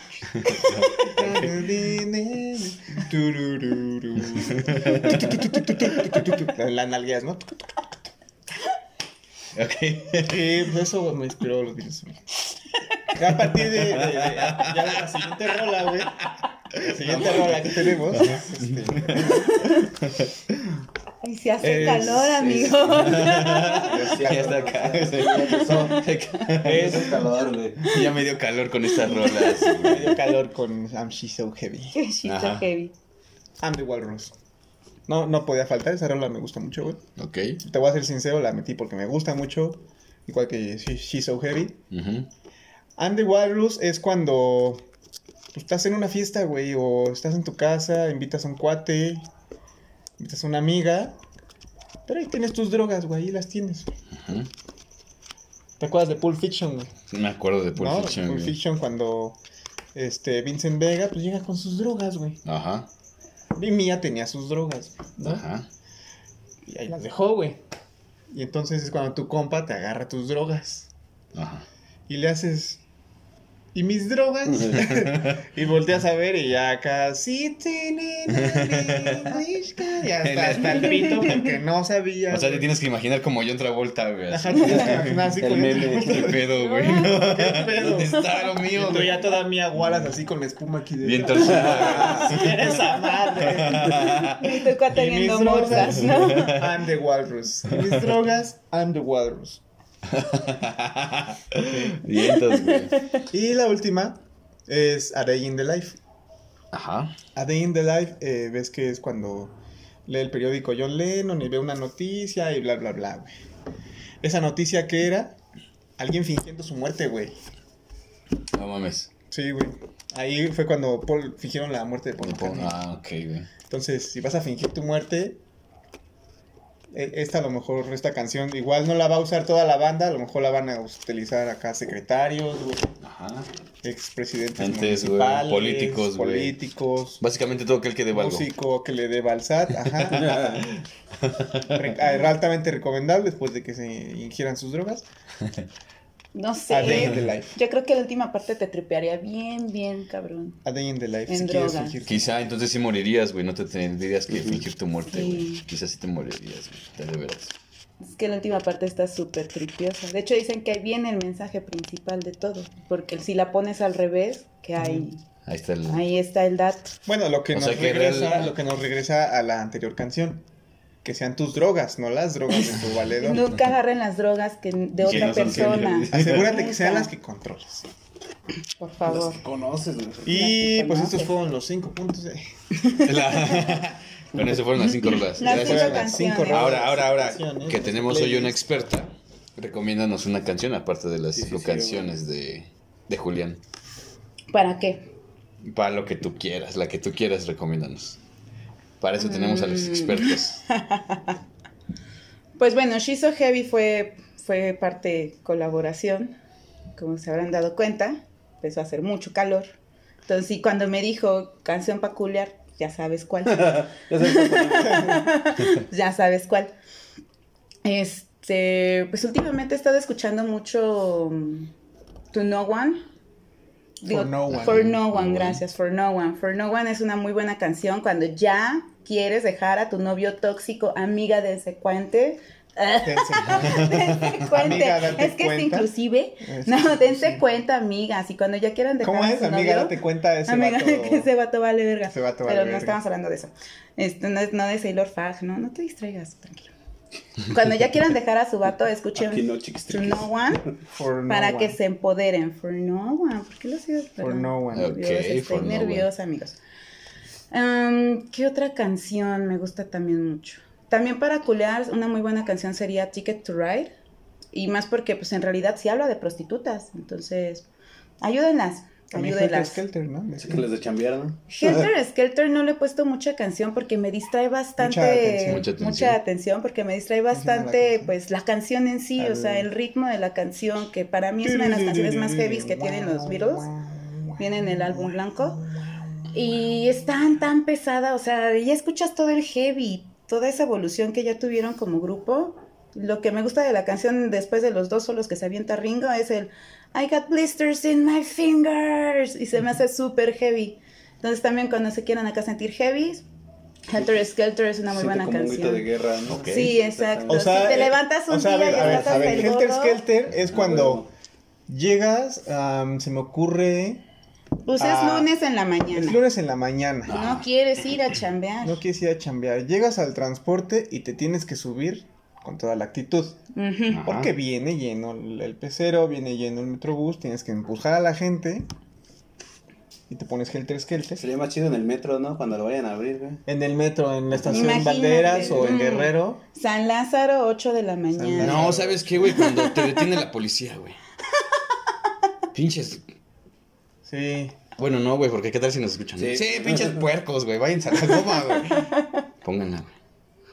Las nalgueas, ¿no? Ok. Eso me inspiró los videos. A partir de, la siguiente rola, güey. La siguiente rola que tenemos. Ay, se hace Es- calor, es- amigo. Ya está acá. es calor, güey. Ya me dio calor con estas rolas. me dio calor con I'm She's So Heavy. She's so heavy. I'm the Walrus. No, no podía faltar, esa rola me gusta mucho, güey. Ok. Te voy a ser sincero, la metí porque me gusta mucho. Igual que She- She's So Heavy. I'm the Walrus es cuando pues, estás en una fiesta, güey, o estás en tu casa, invitas a un cuate, invitas a una amiga, pero ahí tienes tus drogas, güey, ahí las tienes. Ujú. ¿Te acuerdas de Pulp Fiction, güey? Me acuerdo de Pulp ¿No? Fiction, Pulp. Fiction cuando este Vincent Vega pues llega con sus drogas, güey. Ajá. Y Mía tenía sus drogas, ¿no? Ajá. Y ahí las dejó, güey. Y entonces es cuando tu compa te agarra tus drogas Ajá. y le haces ¿Y mis drogas? y volteas a ver y ya acá, sí, tiene ya está, está el pito porque no sabía. O sea, te tienes que imaginar como John Travolta, güey. Ajá, tienes que imaginar así El con meme. ¿Qué pedo, güey? ¿Qué pedo? ¿Dónde está lo mío, Tú güey? ya toda mía gualas así con la espuma aquí de Bien torcida, Sí, esa madre. Y tu cuate viendo morsas, ¿no? I'm the walrus. Y mis drogas, I'm the walrus. Güey. Vientos, güey. Y la última es A Day in the Life. Ajá. A Day in the Life, eh, ves que es cuando lee el periódico John Lennon y ve una noticia y bla, bla, bla, güey. Esa noticia que era alguien fingiendo su muerte, güey. No mames. Sí, güey. Ahí fue cuando Paul fingieron la muerte de Paul McCartney. Ah, ok, güey. Entonces, si vas a fingir tu muerte, esta a lo mejor, esta canción, igual no la va a usar toda la banda, a lo mejor la van a utilizar acá secretarios, güey, Ajá. expresidentes güey, políticos, güey. políticos, Básicamente todo aquel que deba algo. músico que le dé balsat, ajá. Re- ah, altamente recomendable después de que se ingieran sus drogas. No A Day in the sé. Life. Yo creo que la última parte te tripearía bien, bien, cabrón. A Day in the Life, En si quieres drogas. fingir Quizá entonces sí morirías, güey. No te tendrías que fingir tu muerte, Sí. güey. Quizás sí te morirías, güey. De veras. Es que la última parte está súper tripiosa. De hecho, dicen que ahí viene el mensaje principal de todo. Porque si la pones al revés, que hay, Ahí está el. ahí está el dato. Bueno, lo que, O nos que regresa, real- lo que nos regresa a la anterior canción. Que sean tus drogas, no las drogas de tu valedor. Nunca agarren las drogas que de Que otra no persona. Asegúrate que sean las que controles. Por favor. conoces, güey. Y Las que pues estos conoces. fueron los cinco puntos de... La- bueno, esas fueron las cinco rolas. Las Gracias. cinco las rolas. Ahora, ahora, ahora Canciones, que tenemos hoy una experta, recomiéndanos una canción aparte de las Sí, sí, cinco sí, canciones de, de Julián. ¿Para qué? Para lo que tú quieras, la que tú quieras, recomiéndanos. Para eso tenemos a los Mm. expertos. Pues bueno, She's So Heavy fue, fue parte colaboración, como se habrán dado cuenta, empezó a hacer mucho calor. Entonces, sí, cuando me dijo canción peculiar, ya sabes cuál. Ya sabes cómo- ya sabes cuál. Este, pues últimamente he estado escuchando mucho mm, To No One. Digo, no one. For no one, gracias. For no one. For no one es una muy buena canción cuando ya quieres dejar a tu novio tóxico, amiga de ese cuente. Dense cuenta. Amiga, date es que cuenta. es inclusive. Es no, dense cuenta, amigas. Y cuando ya quieran dejar ¿Cómo a es? su Amiga, novio, date cuenta ese amiga, vato. que ese vato vale verga. Ese vato vale Pero no verga. estamos hablando de eso. Esto no es no de Sailor Fag, no, no te distraigas, tranquilo. Cuando ya quieran dejar a su vato, escuchen Aquí no, chiquis, To No One For no para que se empoderen. For No One. ¿Por qué lo sigo? For no one. Ok, Dios, estoy For No nerviosa, amigos. Am, ¿Qué otra canción me gusta también mucho? También para culear, una muy buena canción sería Ticket to Ride. Y más porque, pues en realidad sí habla de prostitutas. Entonces, ayúdenlas. También Helter. Skelter, ¿no? Sí que les de chambear, ¿no? Helter Skelter no le he puesto mucha canción porque me distrae bastante. Mucha atención. Mucha atención. mucha atención, porque me distrae ¿Cómo se llama la bastante, canción? pues, la canción en sí, o Al- sea, el ritmo de la canción, que para mí es una de las canciones más heavy que tienen los Beatles. Viene en el álbum blanco. Y es tan, tan pesada, o sea, ya escuchas todo el heavy, toda esa evolución que ya tuvieron como grupo. Lo que me gusta de la canción después de los dos solos que se avienta Ringo es el I got blisters in my fingers y se me hace súper heavy. Entonces también cuando se quieran acá sentir heavy, Helter Skelter es una muy Siente buena como un grito canción. de guerra, ¿no? Sí, exacto. O sea, si te eh, levantas un o sea, a día ver, y a ver, a ver, el Helter Skelter es Ah, cuando bueno. llegas, am, se me ocurre, pues es Ah, lunes en la mañana. es lunes en la mañana. No quieres ir a chambear. No quieres ir a chambear. Llegas al transporte y te tienes que subir con toda la actitud. Porque viene lleno el el pecero, viene lleno el metrobús, tienes que empujar a la gente y te pones Helter Skelter. Sería más chido en el metro, ¿no? Cuando lo vayan a abrir, güey. En el metro, en la estación Imagínate. Valderas o en Mm. Guerrero. San Lázaro, 8 de la mañana. No, ¿sabes qué, güey? Cuando te detiene la policía, güey. Pinches. Sí. Bueno, no, güey, porque qué tal si nos escuchan. Sí. Sí, pinches puercos, güey. Váyanse a la goma, güey. Pónganla, güey.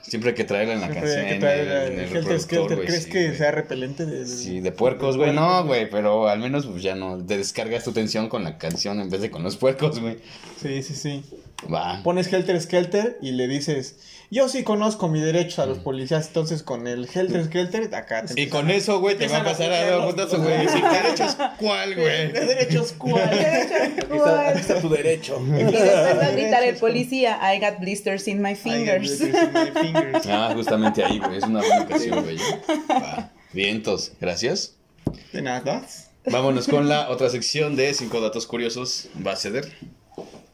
Siempre hay que traerla en la Siempre hay canción. que en traer el- en el Helter Skelter. güey, ¿Crees sí, que güey. sea repelente de, de- Sí, de puercos, güey. No, güey, pero al menos pues ya no. Te descargas tu tensión con la canción en vez de con los puercos, güey. Sí, sí, sí. Va. Pones Helter Skelter y le dices, yo sí conozco mi derecho a los policías, entonces con el Helter Skelter, acá te Y con eso, güey, te va a pasar a dar putazo, güey. Sin derechos, ¿cuál, güey? ¿Qué derechos cuál? Aquí está tu derecho. Y después va a gritar el policía, I got blisters in my I got fingers. blisters in my fingers. Ah, justamente ahí, güey. Es una buena canción, güey. Vientos, gracias. De nada. Vámonos con la otra sección de cinco datos curiosos. ¿Va a ceder?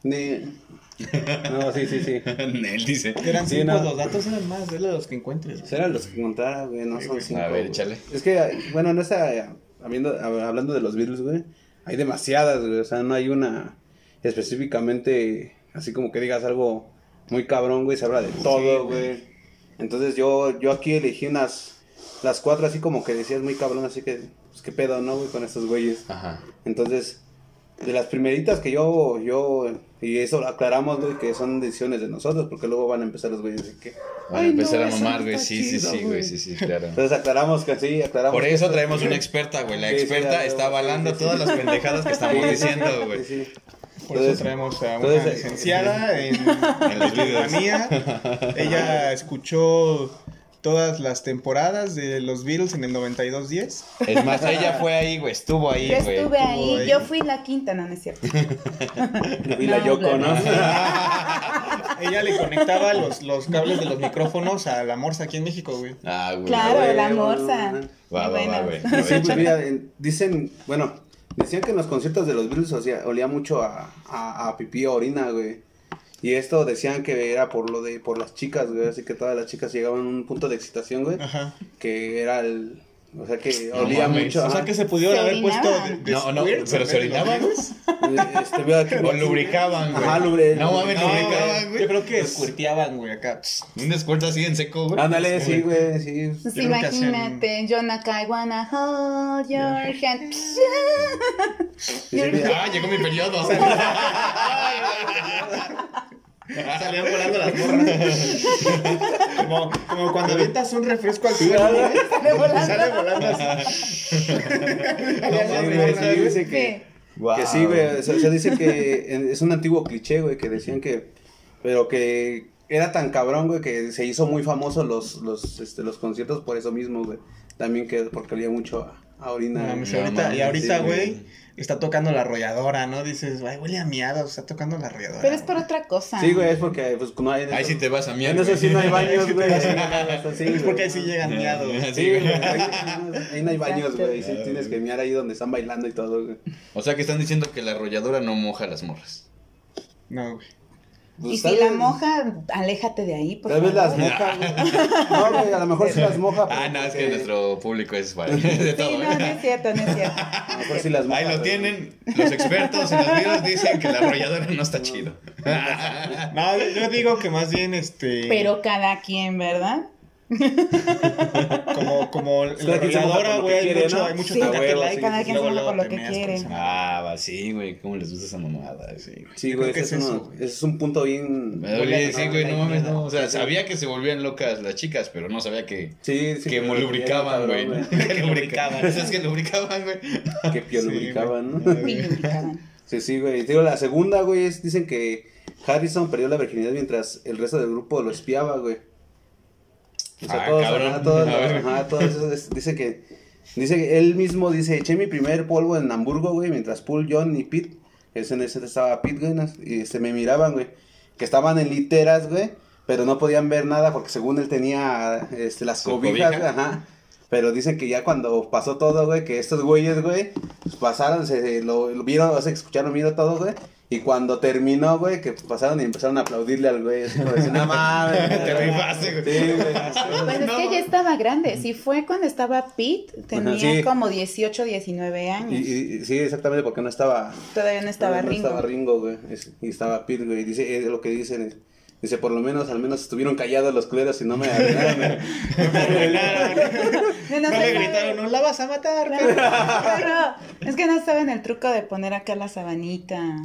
Ni- No, sí, sí, sí. Nel dice. Eran Sí, cinco, no. los datos eran más, de los que encuentres. Serán los que contara, güey, no son cinco. A ver, échale. Es que, bueno, en esa, eh, habiendo, hab- hablando de los Beatles, güey, hay demasiadas, güey, o sea, no hay una específicamente, así como que digas algo muy cabrón, güey, se habla de todo, güey. Entonces yo, yo aquí elegí unas, las cuatro así como que decías muy cabrón, así que, pues qué pedo, ¿no, güey, con estos güeyes. Ajá. Entonces, de las primeritas que yo, yo, y eso lo aclaramos, güey, que son decisiones de nosotros, porque luego van a empezar los güeyes que... Van a "Ay, no, empezar a mamar, güey. Sí, sí, chido, sí, güey. Sí, sí, claro. Entonces aclaramos que sí, aclaramos. Por eso traemos una experta, güey. La Sí, experta está avalando sí, sí, todas las pendejadas que estamos Sí, diciendo, sí, güey. sí. Por Entonces- eso traemos a una entonces, eh, licenciada en, En los videos. Ella escuchó todas las temporadas de los Beatles en el 9210. Es más, ella fue ahí, güey. Estuvo ahí, Yo güey. estuve ahí, ahí. yo fui la quinta, no, no es cierto. Y la No, Yoko, ¿no? Ella le conectaba los, los cables de los micrófonos a la morsa aquí en México, güey. Ah, güey. Claro, güey, la morsa. Va, va, va, güey. Sí, pues mira, en- dicen, bueno, decían que en los conciertos de los Beatles olía, olía mucho a, a, a pipí orina, güey. Y esto decían que era por lo de, por las chicas, güey, así que todas las chicas llegaban a un punto de excitación, güey, Ajá. que era el, o sea que No olía mames. mucho. O sea que se pudieron Se haber puesto de, orinaban. de No, no, pero se orinaban. Este, veo aquí- O lubricaban, güey. Ajá, lubre- No mames, No, lubricaban, Yo güey. creo que squirteaban, güey, acá. Un descuento así en seco, güey. Ándale, sí, güey, sí. Pues Yo imagínate, John acá, I wanna hold your hand. Ah, llegó mi periodo. Salían volando las morras. como, como cuando avientas un refresco al suelo. güey. Sale volando. Sale volando así. Sí, dice que, que sí, güey, o sea, o sea, dice que es un antiguo cliché, güey, que decían que, pero que era tan cabrón, güey, que se hizo muy famoso los, los, este, los conciertos por eso mismo, güey, también que porque olía mucho a, a orina. No, No ahorita- mames, y ahorita, sí, güey, está tocando la arrolladora, ¿no? Dices, ay, huele a miados, está tocando la arrolladora. Pero es por otra cosa. Sí, güey, es porque pues no hay... Ahí sí te vas a miar. Eso güey. sí no hay baños, güey. Sí, es porque ahí sí llegan miados. Sí, güey, ahí, ahí no hay baños, güey. Sí, tienes que miar ahí donde están bailando y todo, güey. O sea que están diciendo que la arrolladora no moja las morras. No, güey. Pues, Y si la moja, aléjate de ahí, por vez las favor. moja. No, güey, a lo mejor sí las moja. Ah, no, es que nuestro público es para de Sí, todo. no, ¿eh? no es cierto, no es cierto. A lo mejor sí las moja. Ahí lo tienen. Los expertos en los videos dicen que la arrolladora no está chido. No, yo- yo digo que más bien, este... Pero cada quien, ¿verdad? Como, como la lo güey, hay mucho, ¿no? hay mucho Sí, like, sí, cada y quien luego, se moja luego por lo que quiere. Ah, va, sí, güey. ¿Cómo les gusta esa mamada? Sí, güey. Sí, güey, ese es es, eso, ese es un punto bien... Me dolía, sí, güey, no mames, no. O sea, sabía que se volvían locas las chicas, pero no sabía que, Sí, sí. que lubricaban, güey. Que lubricaban. ¿Sabes que lubricaban, güey? Que pio Sí, lubricaban, ¿no? lubricaban. Sí, sí, güey. Digo, la segunda, güey, es, dicen que Harrison perdió la virginidad mientras el resto del grupo lo espiaba, güey. O sea, Ah, todos, ajá, todos, ajá, todos esos, dice que, dice que él mismo dice, eché mi primer polvo en Hamburgo, güey, mientras Paul, John y Pete, ese en ese estaba Pete, güey, y se me miraban, güey, que estaban en literas, güey, pero no podían ver nada porque según él tenía, este, las cobijas, cobija. güey, ajá. Pero dicen que ya cuando pasó todo, güey, que estos güeyes, güey, pues pasaron, se lo, lo vieron, o sea, escucharon, vieron todo, güey. Y cuando terminó, güey, que pasaron y empezaron a aplaudirle al güey, así como decir, no mames. Te rifaste, güey. Sí, güey. Pues es que ya estaba grande. Si fue cuando estaba Pete, tenía sí. como 18, 19 Y, años. y- y- sí, exactamente, porque no estaba. Todavía no estaba no Ringo. estaba Ringo, güey. Y estaba Pete, güey. Dice, es lo que dicen. es- Dice, por lo menos, al menos estuvieron callados los culeros y no me arruinaron. No, no No le gritaron, no la vas a matar, No, perro. Es que no saben el truco de poner acá la sabanita.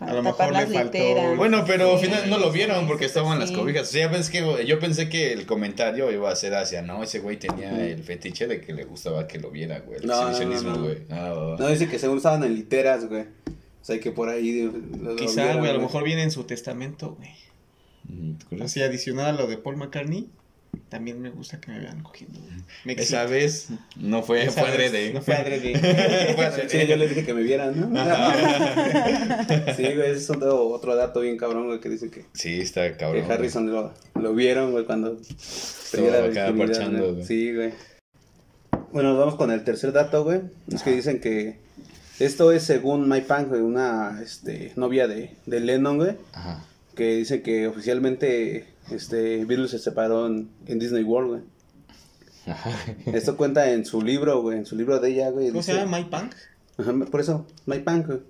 Para A lo tapar mejor las le faltó- literas. Bueno, pero al Sí, final no lo vieron porque estaban las cobijas. O sea, ya pensé que, yo pensé que el comentario iba a ser hacia, no, ese güey tenía el fetiche de que le gustaba que lo viera, güey. El No, no, exhibicionismo, no, no. güey. No, dice que según estaban en literas, güey. O sea, que por ahí. lo- lo Quizá, vieron, güey, a lo mejor viene en su testamento, güey. Así adicional a lo de Paul McCartney, también me gusta que me vean cogiendo. Me Esa vez no fue, Esa fue adrede. No fue adrede. Fue adrede. Sí, yo les dije que me vieran, ¿no? sí, güey, ese es otro, otro dato bien cabrón, güey, que dice que, Sí, está cabrón. que Harrison lo, lo vieron, güey, cuando Estaba parchando. Sí, güey. Bueno, vamos con el tercer dato, güey. Es que dicen que esto es según Mike Pang, güey, una este, novia de, de Lennon, güey, Ajá. que dice que oficialmente este, Beatles se separó en, en Disney World, güey. Esto cuenta en su libro, güey, en su libro de ella, güey. ¿Cómo se dice- llama? Mike Punk. Ajá, por eso, Mike Pang, güey.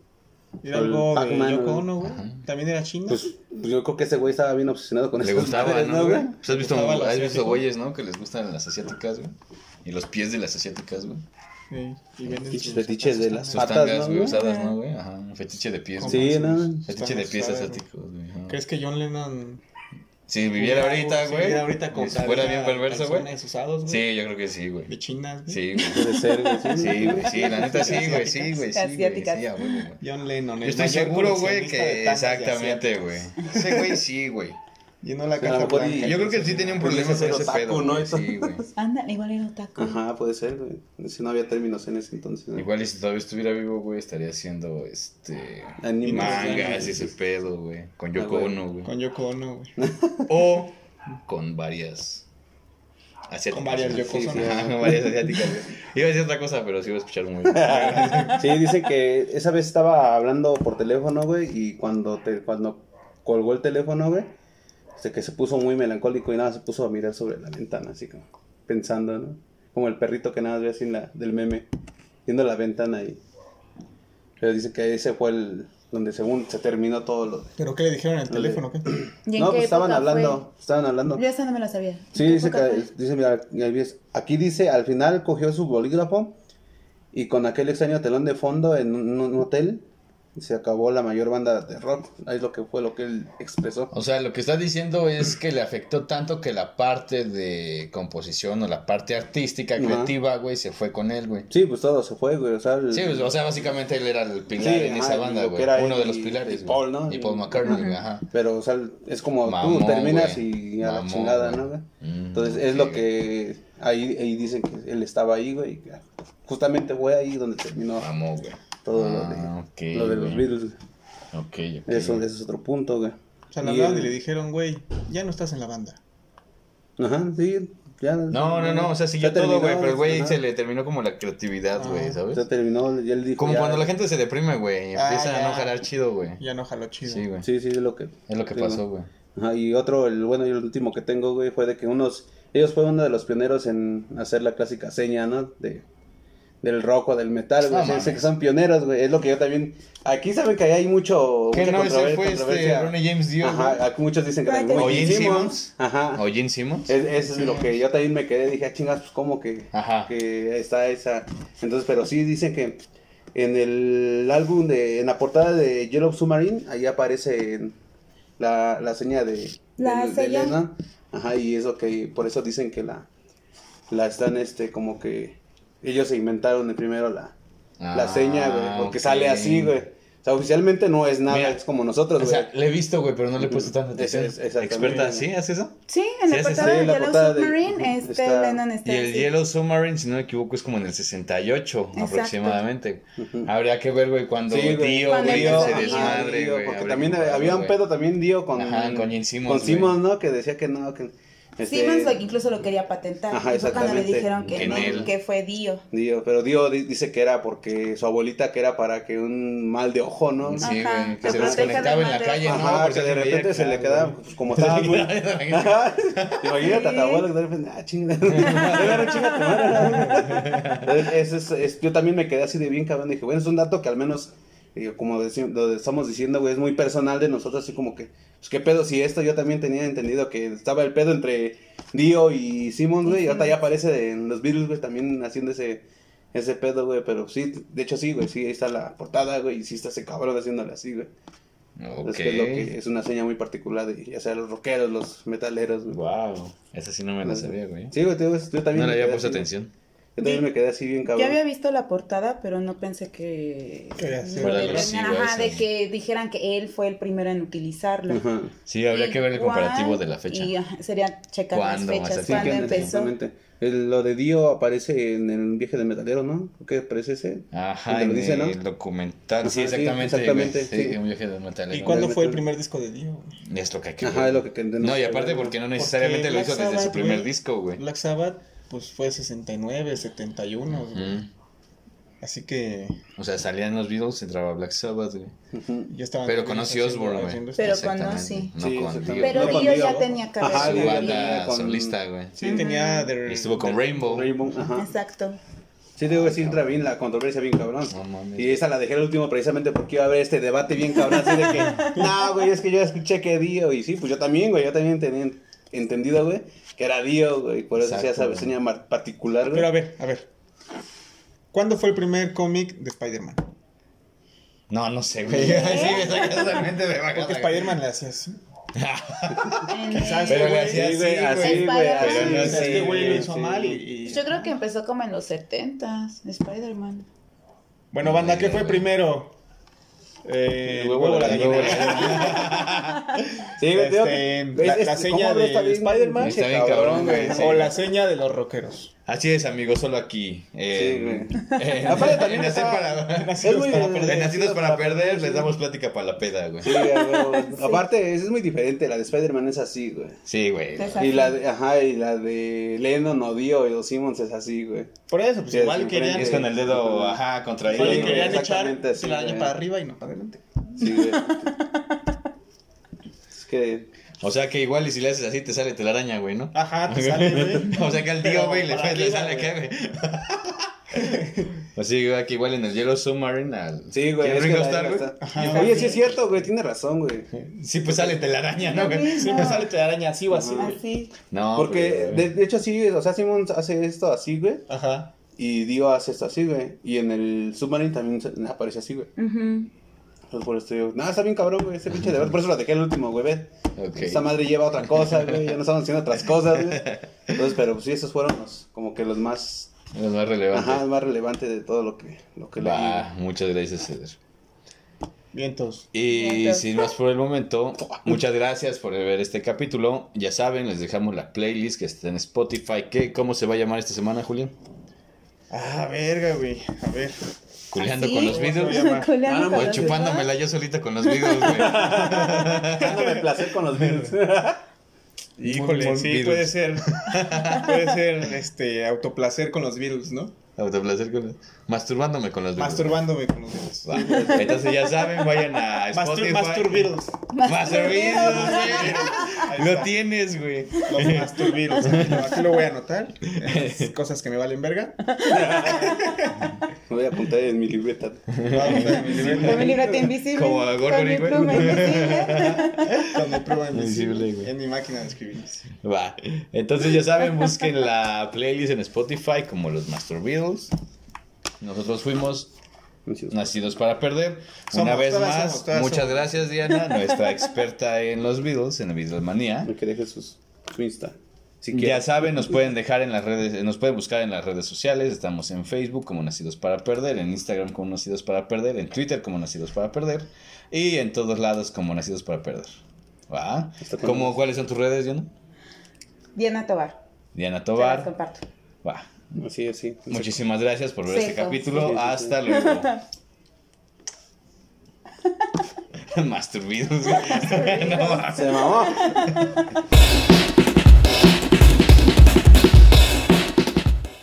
Era algo de Pac-Man, Yoko. Ono, güey. También era chino. Pues, pues yo creo que ese güey estaba bien obsesionado con Le esas gustaba, ¿no, güey? Pues has visto, has visto güeyes, ¿no? Que les gustan las asiáticas, güey. Y los pies de las asiáticas, güey. Sí, y fetiches de las patas, ¿no, güey, güey? usadas, ¿no, güey? Ajá, un fetiche de pies. Sí, no. Fetiche de pies asiáticos, güey. ¿Crees que John Lennon Si viviera ahorita, si güey. viviera ahorita con si fuera bien perverso, güey. calzones usados, güey? Sí, yo creo que sí, güey. De chinas, güey. Sí, güey. Puede ser, güey. Sí, Sí, güey, sí, la neta sí, güey, sí, güey, sí, güey. Sí. John Lennon. Yo estoy seguro, güey, que exactamente, güey. Ese güey sí, güey. Llenó la Sí, a lo caja mejor y- blanca. Yo creo que sí tenía un problema con ese otaku, pedo, ¿no? Sí, güey. Anda, igual era otaku. Ajá, puede ser, güey. Si no había términos en ese entonces. ¿no? Igual y si todavía estuviera vivo, güey, estaría haciendo, este... Anime. Mangas y ese pedo, güey. Con Yoko güey. Ono, güey. Con Yoko Ono, güey. O con varias asiáticas. Con varias. Yokos Sí, Ono. sí. Ajá, con varias asiáticas, güey. Iba a decir otra cosa, pero sí iba a escuchar muy bien. Sí, dice que esa vez estaba hablando por teléfono, güey, y cuando te, cuando colgó el teléfono, güey, que se puso muy melancólico y nada, se puso a mirar sobre la ventana, así como pensando, ¿no? Como el perrito que nada más ve así en la, del meme, viendo la ventana y... Pero dice que ese fue el... donde según se terminó todo lo... de- ¿Pero qué le dijeron en el teléfono? ¿Qué? ¿Y en No, qué pues estaban hablando, estaban hablando. Yo esa no me la sabía. ¿En Sí, dice que, dice, mira, aquí dice, al final cogió su bolígrafo y con aquel extraño telón de fondo en un, un hotel se acabó la mayor banda de rock. Ahí es lo que fue lo que él expresó. O sea, lo que está diciendo es que le afectó tanto que la parte de composición o la parte artística, Ajá. creativa, güey, se fue con él, güey. Sí, pues todo se fue, güey. O sea, el- Sí, pues, o sea, básicamente él era el pilar Sí, en ajá, esa banda, lo güey. Uno de los pilares, y. Paul, ¿no? Y Paul McCartney, güey, ajá. pero, o sea, es como Mamón, tú terminas güey. y a la Mamón, chingada, güey. ¿no, güey? Mm, Entonces, es lo ok. que ahí, ahí dicen que él estaba ahí, güey. justamente fue ahí donde terminó Amo, güey. Todo Ah, lo de, ok, lo de los. Beatles. Ok, ok. Eso, ese es otro punto, güey. O sea, le Y, hablaron y le dijeron, güey, ya no estás en la banda. Ajá, sí, ya. No, no, no, o sea, siguió todo, terminó, güey, pero el güey se le terminó como la creatividad, güey, Ah, ¿sabes? Ya terminó, ya él dijo. Como ya- cuando la gente se deprime, güey, y Ah, empieza a no jalar chido, güey. Ya no jaló chido. Sí, güey. Sí, sí, es lo que. Es lo que Sí, pasó, güey. Ajá, y otro, el bueno y el último que tengo, güey, fue de que unos. Ellos fueron uno de los pioneros en hacer la clásica seña, ¿no? De, del rock o del metal, güey. No Sé- que son pioneros, güey. Es lo que yo también. Aquí saben que hay mucho. ¿Qué mucha no? Ese fue este controversia. Ronnie James Dio, Ajá, güey. aquí muchos dicen que también O Gene Simmons. Ajá. O Gene Simmons. Es- eso es lo que yo también me quedé, dije, ah, chingas, pues como que, Ajá. que está esa. Entonces, pero sí dicen que en el álbum de, en la portada de Yellow Submarine, ahí aparece la, la seña de, La de. Ajá, y eso que, por eso dicen que la, la están, este, como que ellos se inventaron primero la, la seña, güey, porque Ah, sale así, güey. O sea, oficialmente no es nada, Mira, es como nosotros, O güey. sea, le he visto, güey, pero no le he puesto tanta Es- atención. es- exactamente. ¿Experta? ¿Sí? ¿Hace eso? Sí, en Sí, la portada de la Yellow portada de- Submarine, este está- Lennon está Y el así. Yellow Submarine, si no me equivoco, es como en el 68 Exacto. aproximadamente. Habría que ver, güey, cuando Sí. Dio, Cuando güey, se Dio. desmadre, güey. Porque también había un pedo también Dio con, Ajá, con Gene Simmons, Con Simmons, ¿no? Que decía que no, que... este, Siemens lo- incluso lo quería patentar. Ajá, y fue cuando le exactamente. dijeron que no, él. que fue Dio. Dio, pero Dio di- dice que era porque su abuelita que era para que un mal de ojo, ¿no? Sí, Ajá, que se desconectaba en la calle, ¿no? Ajá, Por que si de repente se le güey. pues, como estaba muy... Imagínate a tu abuelo que de repente, ah, "Chinga tu madre". Entonces, ese es- es- yo también me quedé así de bien cabrón. Dije, bueno, es un dato que al menos, como lo estamos diciendo, güey, es muy personal de nosotros, así como que, pues qué pedo, si esto yo también tenía entendido que estaba el pedo entre Dio y Simmons, güey, y ahorita ya aparece en los Beatles, güey, también haciendo ese, ese pedo, güey, pero sí, de hecho sí, güey, sí, ahí está la portada, güey, y sí está ese cabrón haciéndole así, güey. Es que es lo que es una seña muy particular de, ya sea los rockeros, los metaleros, güey. Wow, esa sí no me la sabía, güey. Sí, güey, yo también. No le había puesto atención. Yo también me quedé así bien cabrón. Yo había visto la portada, pero no pensé que... Ajá, de que dijeran que él fue el primero en utilizarlo. Ajá. Sí, habría que ver el comparativo de la fecha. Y sería checar las fechas, Más Sí, cuándo que empezó. exactamente. El- lo de Dio aparece en el viaje de metalero, ¿no? ¿Qué aparece ese? Ajá, en dice, ¿no? el documental. sí, Ajá, sí, exactamente. exactamente. Sí, sí. un viaje de metal. ¿Y cuándo fue el primer disco de Dio? Es lo que hay que Ajá, es lo que No, y aparte ¿no? porque no necesariamente lo Black hizo desde su primer güey. disco, güey. Black Sabbath, pues fue 69, 71, güey. Ujú. Así que O sea, salían los Beatles, entraba Black Sabbath, güey. Ujú. ya estaban. Pero haciendo- Osbourne, güey. Pero con Exactamente. sí. No Sí, con exactamente. Dio. Pero Dio Dio, ya tenía Ajá, Su. Dio ya banda con- solista, güey. Sí, tenía. Y estuvo con Rainbow. Rainbow, ajá. Exacto. Sí, digo que sí entra bien la controversia bien cabrón. No. Y esa la dejé al último precisamente porque iba a haber este debate bien cabrón, así de que, no, güey, es que yo escuché que Dio, y sí, pues yo también, güey, yo también tenía entendido, güey, que era Dio, güey, por eso hacía esa Exacto, seña mar- particular, güey. Pero a ver, a ver. ¿Cuándo fue el primer cómic de Spider-Man? No, no sé, güey. Sí, me saca totalmente de bajada, Porque. Spider-Man le hacía así. En- Pero le güey, hacía Sí, así, güey, así, güey. Pero no es sé, que güey lo hizo sí. mal y. y- Yo creo que empezó como en los 70s, Spider-Man. Bueno, banda, ¿qué fue primero? Eh, el huevo, o la gallina. Sí, Este, la- es- la es- seña ¿cómo no de Spider-Man? pinche Está bien cabrón, güey, sí. O la seña de los rockeros. Así es, amigos, solo aquí. Eh, eh, Aparte también en está- para, Es muy- para perder. en Nacidos para perder, sí. les damos plática para la peda, güey. Sí, güey, güey. Aparte, es muy diferente, la de Spider-Man es así, güey. Sí, güey. Y la de, ajá, y la de Lennon o Dio y los Simmons es así, güey. Por eso, pues Sí, igual es querían. Es con el dedo, ajá, contraído. Igual Sí, querían echar exactamente así, la güey. para arriba y no para adelante. Sí, güey. que O sea que igual y si le haces así te sale telaraña, güey, ¿no? Ajá, te sale, güey. O sea que al tío, güey, le, sale güey. acá, güey. Así, güey, que igual en el Yellow Submarine al... Sí, güey. ¿Quién es que güey? Ajá. Oye, sí es cierto, güey, tiene razón, güey. Sí, pues sale telaraña, ¿no, güey? Siempre sale te araña así o así, güey. Así. No, Porque, pero- de, de hecho, sí, o sea, Simmons hace esto así, güey. Ajá. Y Dio hace esto así, güey. Y en el Submarine también aparece así, güey. Entonces, por eso digo, no, está bien cabrón, güey, ese pinche de ver. Por eso la dejé al último, güey, ve. Esta madre lleva otra cosa, güey. Ya no estamos haciendo otras cosas, güey. Entonces, pero pues sí, esos fueron los, como que los más, Los más relevantes. ajá, más relevantes de todo lo que, lo que leí. Va, muchas gracias, Ceder. Vientos. Y Vientos. sin más por el momento, muchas gracias por ver este capítulo. Ya saben, les dejamos la playlist que está en Spotify. ¿Qué, ¿Cómo se va a llamar esta semana, Julián? Ah, verga, güey. A ver. Culeando ¿Ah, con sí? los. Culeando Ah, con O chupándomela yo solita con los Beatles, güey. Dándome placer con los Beatles. Híjole, sí, Beatles. puede ser. Puede ser este autoplacer con los Beatles, ¿no? Autoplacer con los... Masturbándome con los Beatles. Masturbándome con los. Va. Entonces ya saben, vayan a Spotify. Mastur, Mastur Beatles. Mastur Beatles, güey. Lo tienes, güey. Los Mastur Beatles. Aquí, lo- lo voy a anotar. Cosas que me valen verga. Me voy a apuntar en mi libreta. Vamos a ver mi Con mi libreta invisible. Como a con mi güey. pluma invisible. Con mi Invisible, güey. En mi máquina de escribir. Va. Entonces ya saben, busquen la playlist en Spotify como los Master Beatles. Nosotros fuimos nacidos para perder. Una vez todas más, somos, todas muchas somos. gracias Diana, nuestra experta en los Beatles, en la Beatlemanía. Que deje sus, su Insta. Si Ya saben, nos pueden dejar en las redes, nos pueden buscar en las redes sociales. Estamos en Facebook como Nacidos para Perder, en Instagram como Nacidos para Perder, en Twitter como Nacidos para Perder y en todos lados como Nacidos para Perder. ¿Va? ¿Cómo, ¿Cuáles son tus redes, Diana? Diana Tobar. Diana Se las Tobar. comparto. Va. Así, así. Muchísimas gracias por ver Sí, este capítulo. Sí, sí, sí. Hasta luego. Masturbidos. Se mamó.